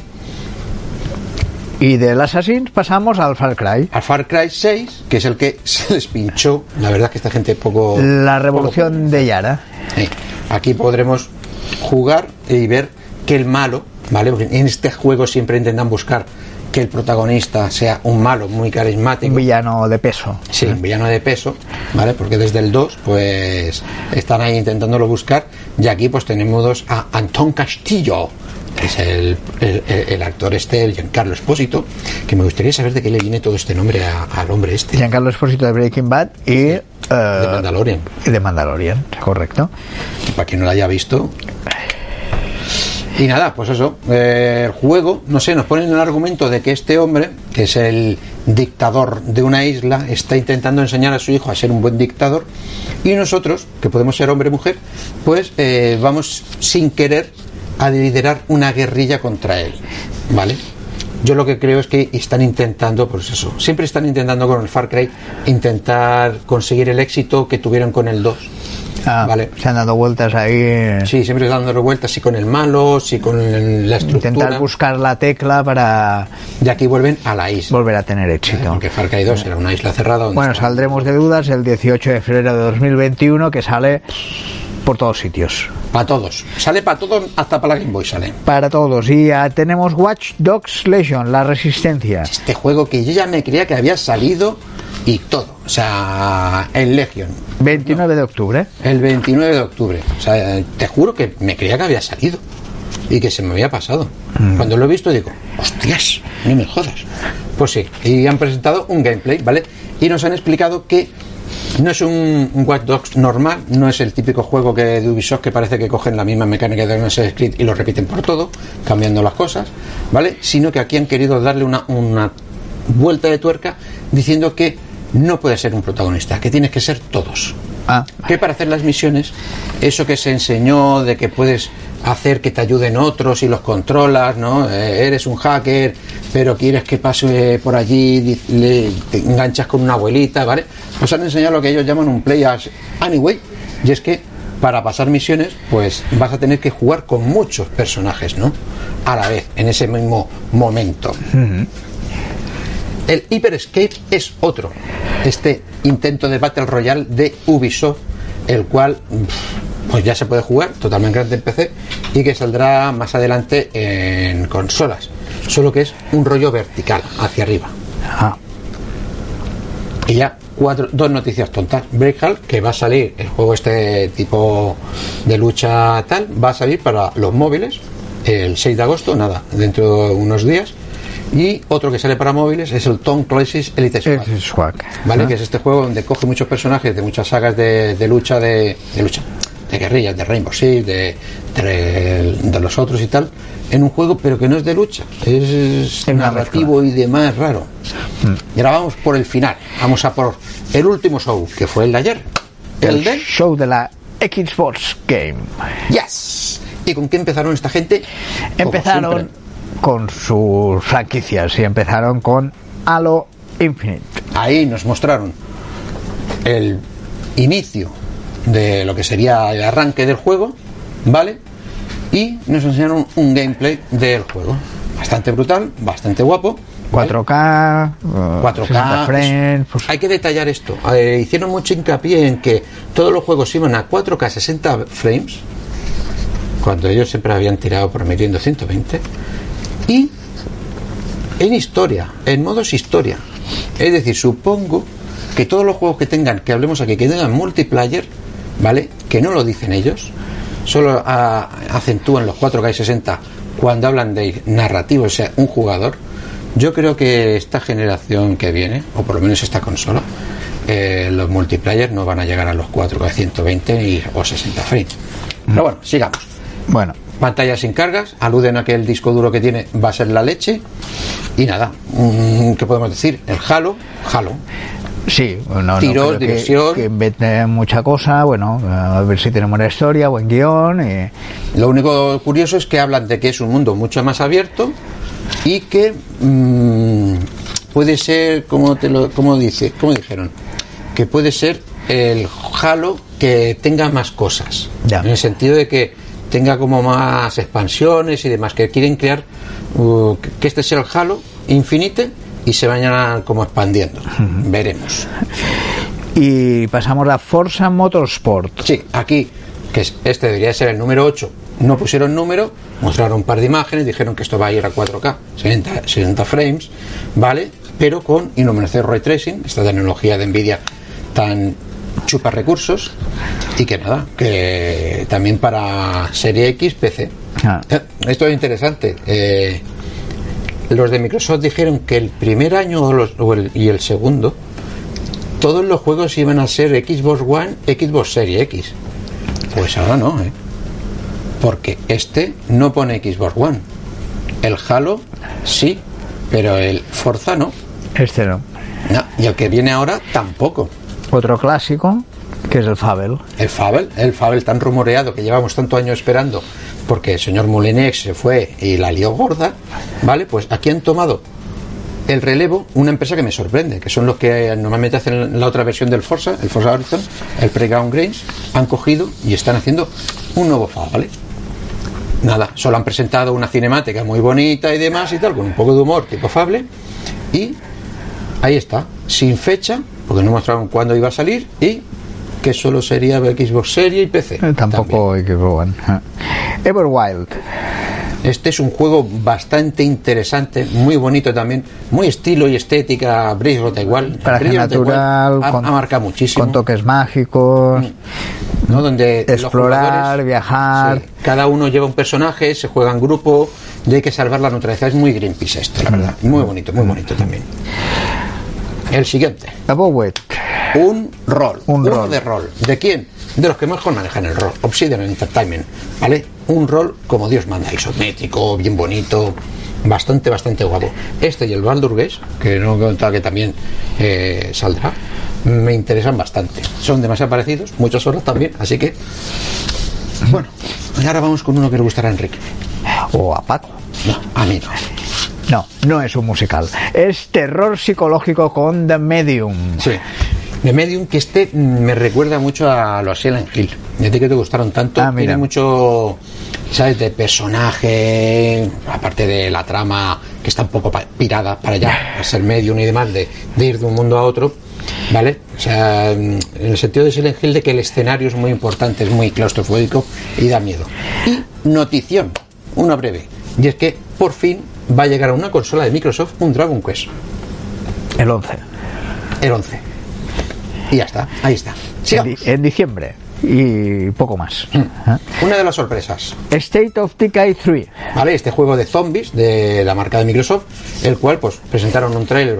Y del Assassin's pasamos al Far Cry. Al Far Cry 6, que es el que se les pinchó. La verdad es que esta gente poco. La revolución de Yara. Sí. Aquí podremos jugar y ver que el malo, ¿vale? Porque en este juego siempre intentan buscar que el protagonista sea un malo muy carismático. Un villano de peso. Sí, un villano de peso, ¿vale? Porque desde el 2, pues están ahí intentándolo buscar. Y aquí, pues tenemos a Antón Castillo, es el, el- actor este, el Giancarlo Espósito, que me gustaría saber de qué le viene todo este nombre a- al hombre este, Giancarlo Esposito de Breaking Bad y eh, de Mandalorian. de Mandalorian, correcto. para quien no lo haya visto. Y nada, pues eso, eh, el juego, no sé, nos ponen el argumento de que este hombre, que es el dictador de una isla, está intentando enseñar a su hijo a ser un buen dictador, y nosotros, que podemos ser hombre o mujer, pues eh, vamos sin querer a liderar una guerrilla contra él, ¿vale? Yo lo que creo es que están intentando, pues eso, siempre están intentando con el Far Cry intentar conseguir el éxito que tuvieron con el 2. Ah, Vale. Se han dado vueltas ahí. Sí, siempre dando revueltas, si con el malo, si con el- la estructura. Intentar buscar la tecla para Y aquí vuelven a la isla. volver a tener éxito. Porque Far Cry 2 era una isla cerrada. Bueno, saldremos de dudas el 18 de febrero de 2021 que sale por todos sitios. Para todos. Sale para todos, hasta para la Game Boy sale. Para todos. Y ya tenemos Watch Dogs Legion, la resistencia. Este juego que yo ya me creía que había salido y todo. O sea, el Legion. 29 de octubre. El 29 de octubre. O sea, te juro que me creía que había salido. Y que se me había pasado. Cuando lo he visto digo, hostias, no me jodas. Pues sí, y han presentado un gameplay, ¿vale? Y nos han explicado que no es un, Watch Dogs normal, no es el típico juego que de Ubisoft que parece que cogen la misma mecánica de Assassin's Creed y lo repiten por todo, cambiando las cosas, ¿vale? Sino que aquí han querido darle una, una vuelta de tuerca diciendo que no puede ser un protagonista, que tienes que ser todos Ah, que para hacer las misiones, eso que se enseñó de que puedes hacer que te ayuden otros y los controlas, ¿no? Eh, eres un hacker, pero quieres que pase por allí, le, te enganchas con una abuelita, ¿vale? Pues han enseñado lo que ellos llaman un play as anyway, y es que para pasar misiones, pues vas a tener que jugar con muchos personajes, ¿no? A la vez, en ese mismo momento. El Hyper Escape es otro. Este intento de Battle Royale de Ubisoft, el cual pf, pues ya se puede jugar totalmente grande en PC y que saldrá más adelante en consolas. Solo que es un rollo vertical, hacia arriba. ah, Y ya cuatro, dos noticias tontas. Breakhall, que va a salir, el juego este tipo de lucha tal, va a salir para los móviles el 6 de agosto, nada, dentro de unos días. Y otro que sale para móviles es el Tom Clancy's Elite Squad. swag. ¿Vale? Que es este juego donde coge muchos personajes de muchas sagas de, de lucha, de, de lucha, de guerrillas, de Rainbow Six, de, de, los otros y tal, en un juego, pero que no es de lucha, es narrativo y demás raro. Y ahora vamos por el final, vamos a por el último show, que fue el de ayer. El El show de la Xbox Game. Yes. ¿Y con qué empezaron esta gente? Empezaron. Con sus franquicias y empezaron con Halo Infinite. Ahí nos mostraron el inicio de lo que sería el arranque del juego, ¿vale? Y nos enseñaron un gameplay del juego. Bastante brutal, bastante guapo. ¿vale? 4K, eh, 4K. 60 frames, pues, Hay que detallar esto. Eh, hicieron mucho hincapié en que todos los juegos iban a 4K 60 frames, cuando ellos siempre habían tirado prometiendo 120. Y en historia, en modos historia. Es decir, supongo que todos los juegos que tengan, que hablemos aquí, que tengan multiplayer, ¿vale? Que no lo dicen ellos, solo ah, acentúan los 4K y 60 cuando hablan de narrativo, o sea, un jugador, Yo creo que esta generación que viene, o por lo menos esta consola, eh, los multiplayer no van a llegar a los 4K 120 y, o 60 frames. Pero bueno, sigamos. Bueno, Pantalla sin cargas, aluden a que el disco duro que tiene va a ser la leche. Y nada, mm, ¿qué podemos decir? El Halo, Halo. sí, no, no Tiros, creo que-. Que, mucha cosa, bueno, a ver si tenemos una historia, buen guion. Y, Lo único curioso es que hablan de que es un mundo mucho más abierto y que mm, puede ser, como te lo, como dice, como dijeron, que puede ser el Halo que tenga más cosas, Ya. en el sentido de que tenga como más expansiones y demás, que quieren crear uh, que- este sea el Halo Infinite y se vayan como expandiendo. Veremos. y pasamos a Forza Motorsport. Sí, aquí, que es- este debería ser el número 8, no pusieron número, mostraron un par de imágenes, dijeron que esto va a ir a 4K, 60, 60 frames, ¿vale? Pero con iluminación ray tracing, esta tecnología de Nvidia tan chupa recursos, y que nada, que también para Serie X, PC. Ah. Eh, Esto es interesante. eh, los de Microsoft dijeron que el primer año o los- o el- y el segundo todos los juegos iban a ser Xbox One, Xbox Series X. Pues ahora no, ¿eh? Porque este no pone Xbox One. El Halo sí, pero el Forza no. Este no. No, Y el que viene ahora tampoco. Otro clásico, que es el Fable. El Fable, el Fable tan rumoreado que llevamos tanto años esperando porque el señor Moulinex se fue y la lió gorda, ¿vale? Pues aquí han tomado el relevo una empresa que me sorprende, que son los que normalmente hacen la otra versión del Forza, el Forza Horizon, el Playground Games, han cogido y están haciendo un nuevo Fable. Nada, solo han presentado una cinemática muy bonita y demás y tal, con un poco de humor tipo Fable, y ahí está, sin fecha, porque no mostraron cuándo iba a salir y que solo sería Xbox Series y PC. Eh, Tampoco Xbox One. Ah. Everwild. Este es un juego bastante interesante, muy bonito también, muy estilo y estética, Bridge igual. Paraje natural, ha, con, ha marcado muchísimo. con toques mágicos. ¿no? Donde Explorar, viajar. sí, cada uno lleva un personaje, se juega en grupo, y hay que salvar la naturaleza. Es muy Greenpeace esto, la verdad. Muy bonito, muy bonito también. El siguiente. It. Un rol. Un Uno rol. de rol. ¿De quién? De los que mejor manejan el rol. Obsidian Entertainment. ¿Vale? Un rol como Dios manda. Isométrico, bien bonito. Bastante, bastante guapo. Este y el Baldur que no he contado que también eh, saldrá, me interesan bastante. Son demasiado parecidos, muchas horas también, así que. Bueno, y ahora vamos con uno que le gustará a Enrique. O a Paco. No, a mí no. No, no es un musical. Es terror psicológico con The Medium. Sí. De Medium, que este mm, me recuerda mucho a los Silent Hill. Y a ti que te gustaron tanto, Ah, tiene mucho, ¿sabes? De personaje, aparte de la trama que está un poco pirada para allá, a ser Medium y demás, de, de ir de un mundo a otro, ¿vale? O sea, mm, en el sentido de Silent Hill, de que el escenario es muy importante, es muy claustrofóbico y da miedo. Y notición, una breve, y es que por fin va a llegar a una consola de Microsoft un Dragon Quest, El 11. el 11. Y ya está, ahí está. En, Sigamos. di- en diciembre. Y poco más. Mm. ¿Eh? Una de las sorpresas, State of Decay 3. ¿vale? Este juego de zombies de la marca de Microsoft, el cual pues presentaron un trailer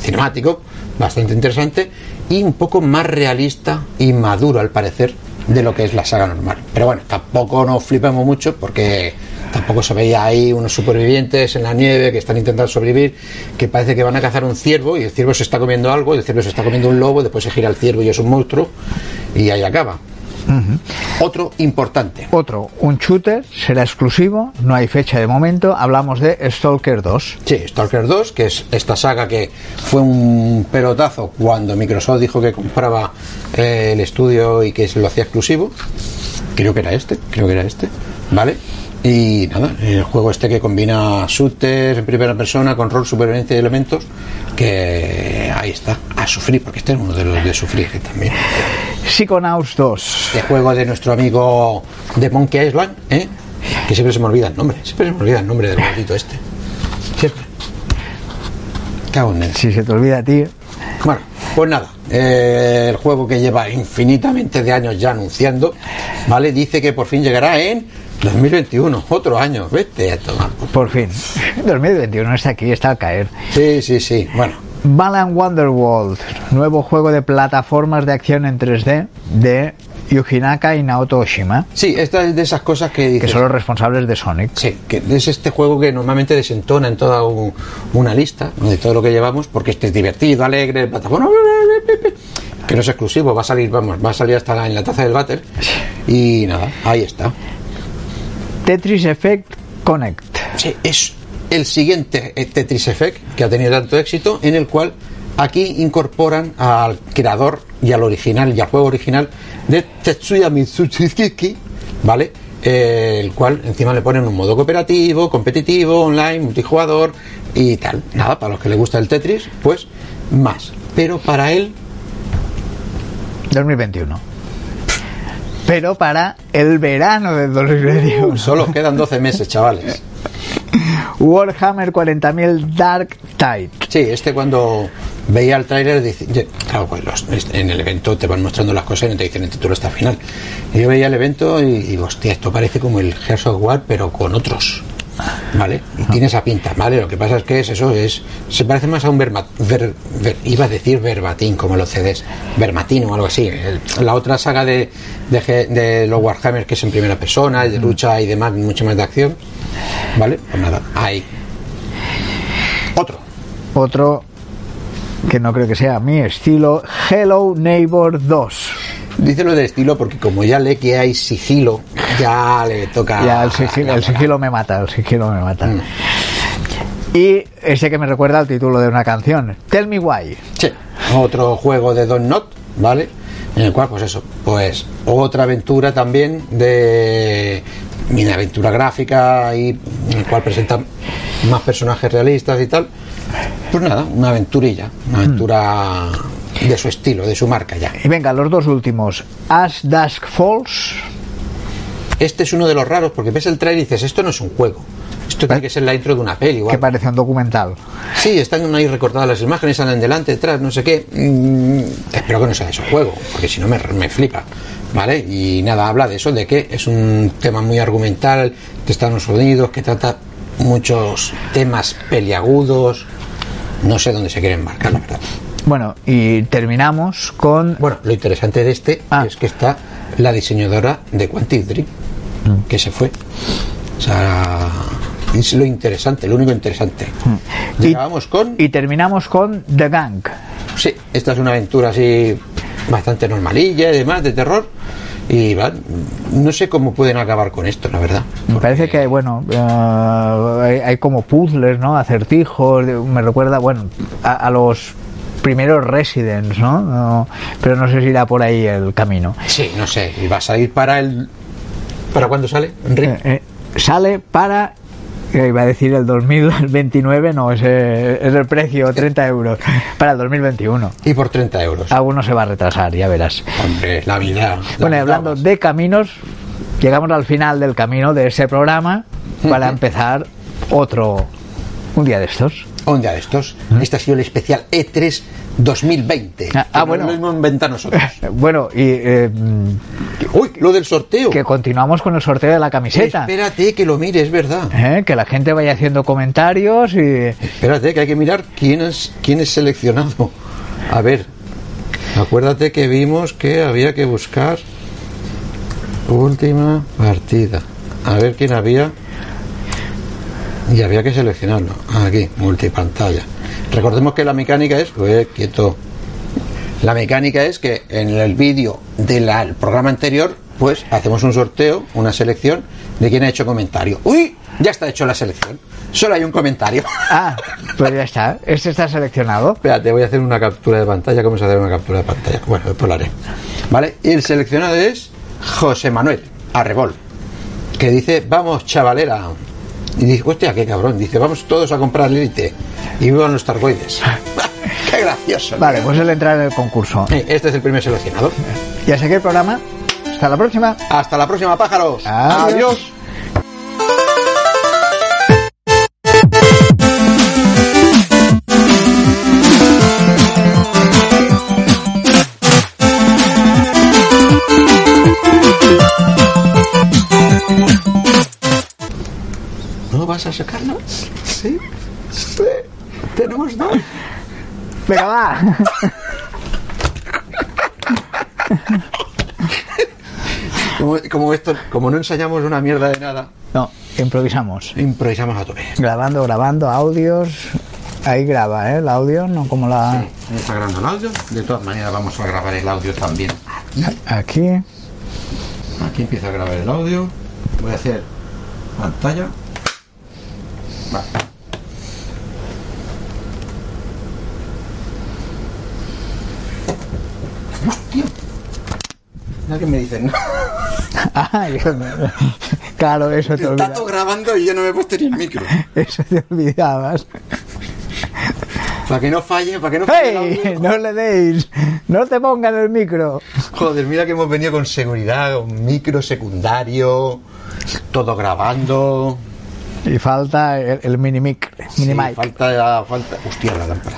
cinemático bastante interesante y un poco más realista y maduro al parecer de lo que es la saga normal. Pero bueno, tampoco nos flipamos mucho porque tampoco se veía ahí unos supervivientes en la nieve que están intentando sobrevivir, que parece que van a cazar un ciervo y el ciervo se está comiendo algo, y el ciervo se está comiendo un lobo, después se gira el ciervo y es un monstruo y ahí acaba. Otro importante. Otro, un shooter, será exclusivo, no hay fecha de momento. Hablamos de Stalker 2. Sí, Stalker 2, que es esta saga que fue un pelotazo cuando Microsoft dijo que compraba eh, el estudio y que se lo hacía exclusivo. Creo que era este, creo que era este, ¿vale? Y nada, el juego este que combina shooters en primera persona con rol, supervivencia y elementos, que ahí está, a sufrir, porque este es uno de los de sufrir también. Psychonauts 2. Este juego de nuestro amigo de Monkey Island, ¿eh? que siempre se me olvida el nombre, siempre se me olvida el nombre del maldito este. Siempre. Cago en él. Si se te olvida a ti. Bueno, pues nada, eh, el juego que lleva infinitamente de años ya anunciando, ¿vale? Dice que por fin llegará en 2021, otro año, vete a tomar. Por fin. 2021 está aquí, está al caer. Sí, sí, sí. Bueno, Balan Wonderworld, nuevo juego de plataformas de acción en 3D de Yuji Naka y Naoto Oshima, sí, esta es de esas cosas que que dices. son los responsables de Sonic. Sí, que es este juego que normalmente desentona en toda un- una lista de todo lo que llevamos, porque este es divertido, alegre, plataforma, que no es exclusivo, va a salir, vamos, va a salir hasta en la taza del váter. Y nada, ahí está. Tetris Effect Connect. Sí, es el siguiente eh, Tetris Effect que ha tenido tanto éxito, en el cual aquí incorporan al creador y al original y al juego original de Tetsuya Mitsushiki, ¿vale? Eh, el cual encima le ponen un modo cooperativo, competitivo, online, multijugador y tal. Nada, para los que les gusta el Tetris, pues más. Pero para él, 2021. Pero para el verano del 2021. solo quedan 12 meses, chavales. Warhammer 40.000 Dark Tide. Sí, este cuando veía el tráiler, dice- claro, pues los- en el evento te van mostrando las cosas y no te dicen el título hasta el final. Y yo veía el evento y digo, hostia, esto parece como el Gears of War, pero con otros. ¿Vale? Y tiene esa pinta, ¿vale? Lo que pasa es que es eso, es se parece más a un verma, ver- ver- iba a decir verbatim, como los CDs, vermatín o algo así. El- la otra saga de, de, de los Warhammer, que es en primera persona, de lucha y demás, mucho más de acción, ¿vale? Pues nada, ahí. Otro. Otro que no creo que sea mi estilo, Hello Neighbor 2. Dice lo de estilo porque como ya lee que hay sigilo, ya le toca... Ya el sigilo, el sigilo me mata, el sigilo me mata. Mm. Y ese que me recuerda al título de una canción, Tell Me Why. Sí, otro juego de Don Not, ¿vale? En el cual, pues eso, pues otra aventura también de mini aventura gráfica y en el cual presentan más personajes realistas y tal. Pues nada, una aventurilla, una aventura de su estilo, de su marca ya. Y venga, los dos últimos, As Dusk Falls. Este es uno de los raros porque ves el trailer y dices, esto no es un juego. Esto tiene que ser la intro de una peli. o que algo". parece un documental. Sí, están ahí recortadas las imágenes, salen delante, detrás, no sé qué. Mm, espero que no sea de su juego, porque si no me, me flipa. ¿Vale? Y nada, habla de eso, de que es un tema muy argumental, en los Unidos, que trata muchos temas peliagudos. No sé dónde se quiere embarcar, la verdad. Bueno, y terminamos con Bueno, lo interesante de este Ah. es que está la diseñadora de Quantic Dream, que se fue. O sea, es lo interesante, lo único interesante. Y- Llegábamos con. y terminamos con The Gang. Sí, esta es una aventura así bastante normalilla y demás, de terror. Y van, no sé cómo pueden acabar con esto, la verdad. Me parece que bueno, eh, hay, hay como puzzles, ¿no? Acertijos. Me recuerda, bueno, a, a los primeros Residents, ¿no? No, Pero no sé si irá por ahí el camino. Sí, no sé, y va a salir para el. ¿Para cuándo sale? Eh, eh, sale para eh, iba a decir el 2029 no ese es el precio 30 euros para el 2021 Y por 30 euros. alguno se va a retrasar ya verás Hombre, la vida. la bueno vida hablando vas. de caminos llegamos al final del camino de ese programa para empezar otro un día de estos Un día de estos. Este ha sido el especial E3 2020. Ah, ah, bueno. Lo hemos inventado nosotros. bueno y eh, Uy, lo del sorteo. que continuamos con el sorteo de la camiseta Espérate que lo mire, es verdad. ¿eh? que la gente vaya haciendo comentarios y Espérate, que hay que mirar quién es, quién es seleccionado. A ver, acuérdate que vimos que había que buscar última partida. A ver quién había. Y había que seleccionarlo. Aquí, multipantalla. Recordemos que la mecánica es. Pues, quieto. La mecánica es que en el vídeo del programa anterior, pues hacemos un sorteo, una selección de quién ha hecho comentario. ¡Uy! Ya está hecho la selección. Solo hay un comentario. ah pues ya está este está seleccionado Espérate, voy a hacer una captura de pantalla. ¿Cómo se hace una captura de pantalla? Bueno, después lo haré. ¿Vale? Y el seleccionado es José Manuel Arrebol, que dice, vamos, chavalera. Y dice, hostia, qué cabrón. Dice, vamos todos a comprar Lilite. Y vivan los targoides. qué gracioso. vale tío. pues él entra en el concurso Este es el primer seleccionado. y hasta aquí el programa hasta la próxima Hasta la próxima, pájaros. Adiós. Adiós. A sacarlo? Sí. Sí. Tenemos dos. Venga, va. Como, como esto, como no ensayamos una mierda de nada, No, improvisamos. improvisamos a tope. Grabando, grabando audios. Ahí graba, ¿eh? El audio, no como la... Ahí está grabando el audio. De todas maneras vamos a grabar el audio también. Aquí. Aquí empieza a grabar el audio. Voy a hacer pantalla. Va. Hostia. Que me dicen, no. Ay, claro, eso te Está todo olvidabas. grabando y yo no me he puesto ni el micro. Eso te olvidabas. Para que no falle, para que no falle ¡Hey! No le deis. No te pongan el micro. Joder, mira que hemos venido con seguridad, con micro secundario, todo grabando. Y falta el, el mini mic. Mini Sí, mic. falta, falta. Hostia, la lámpara.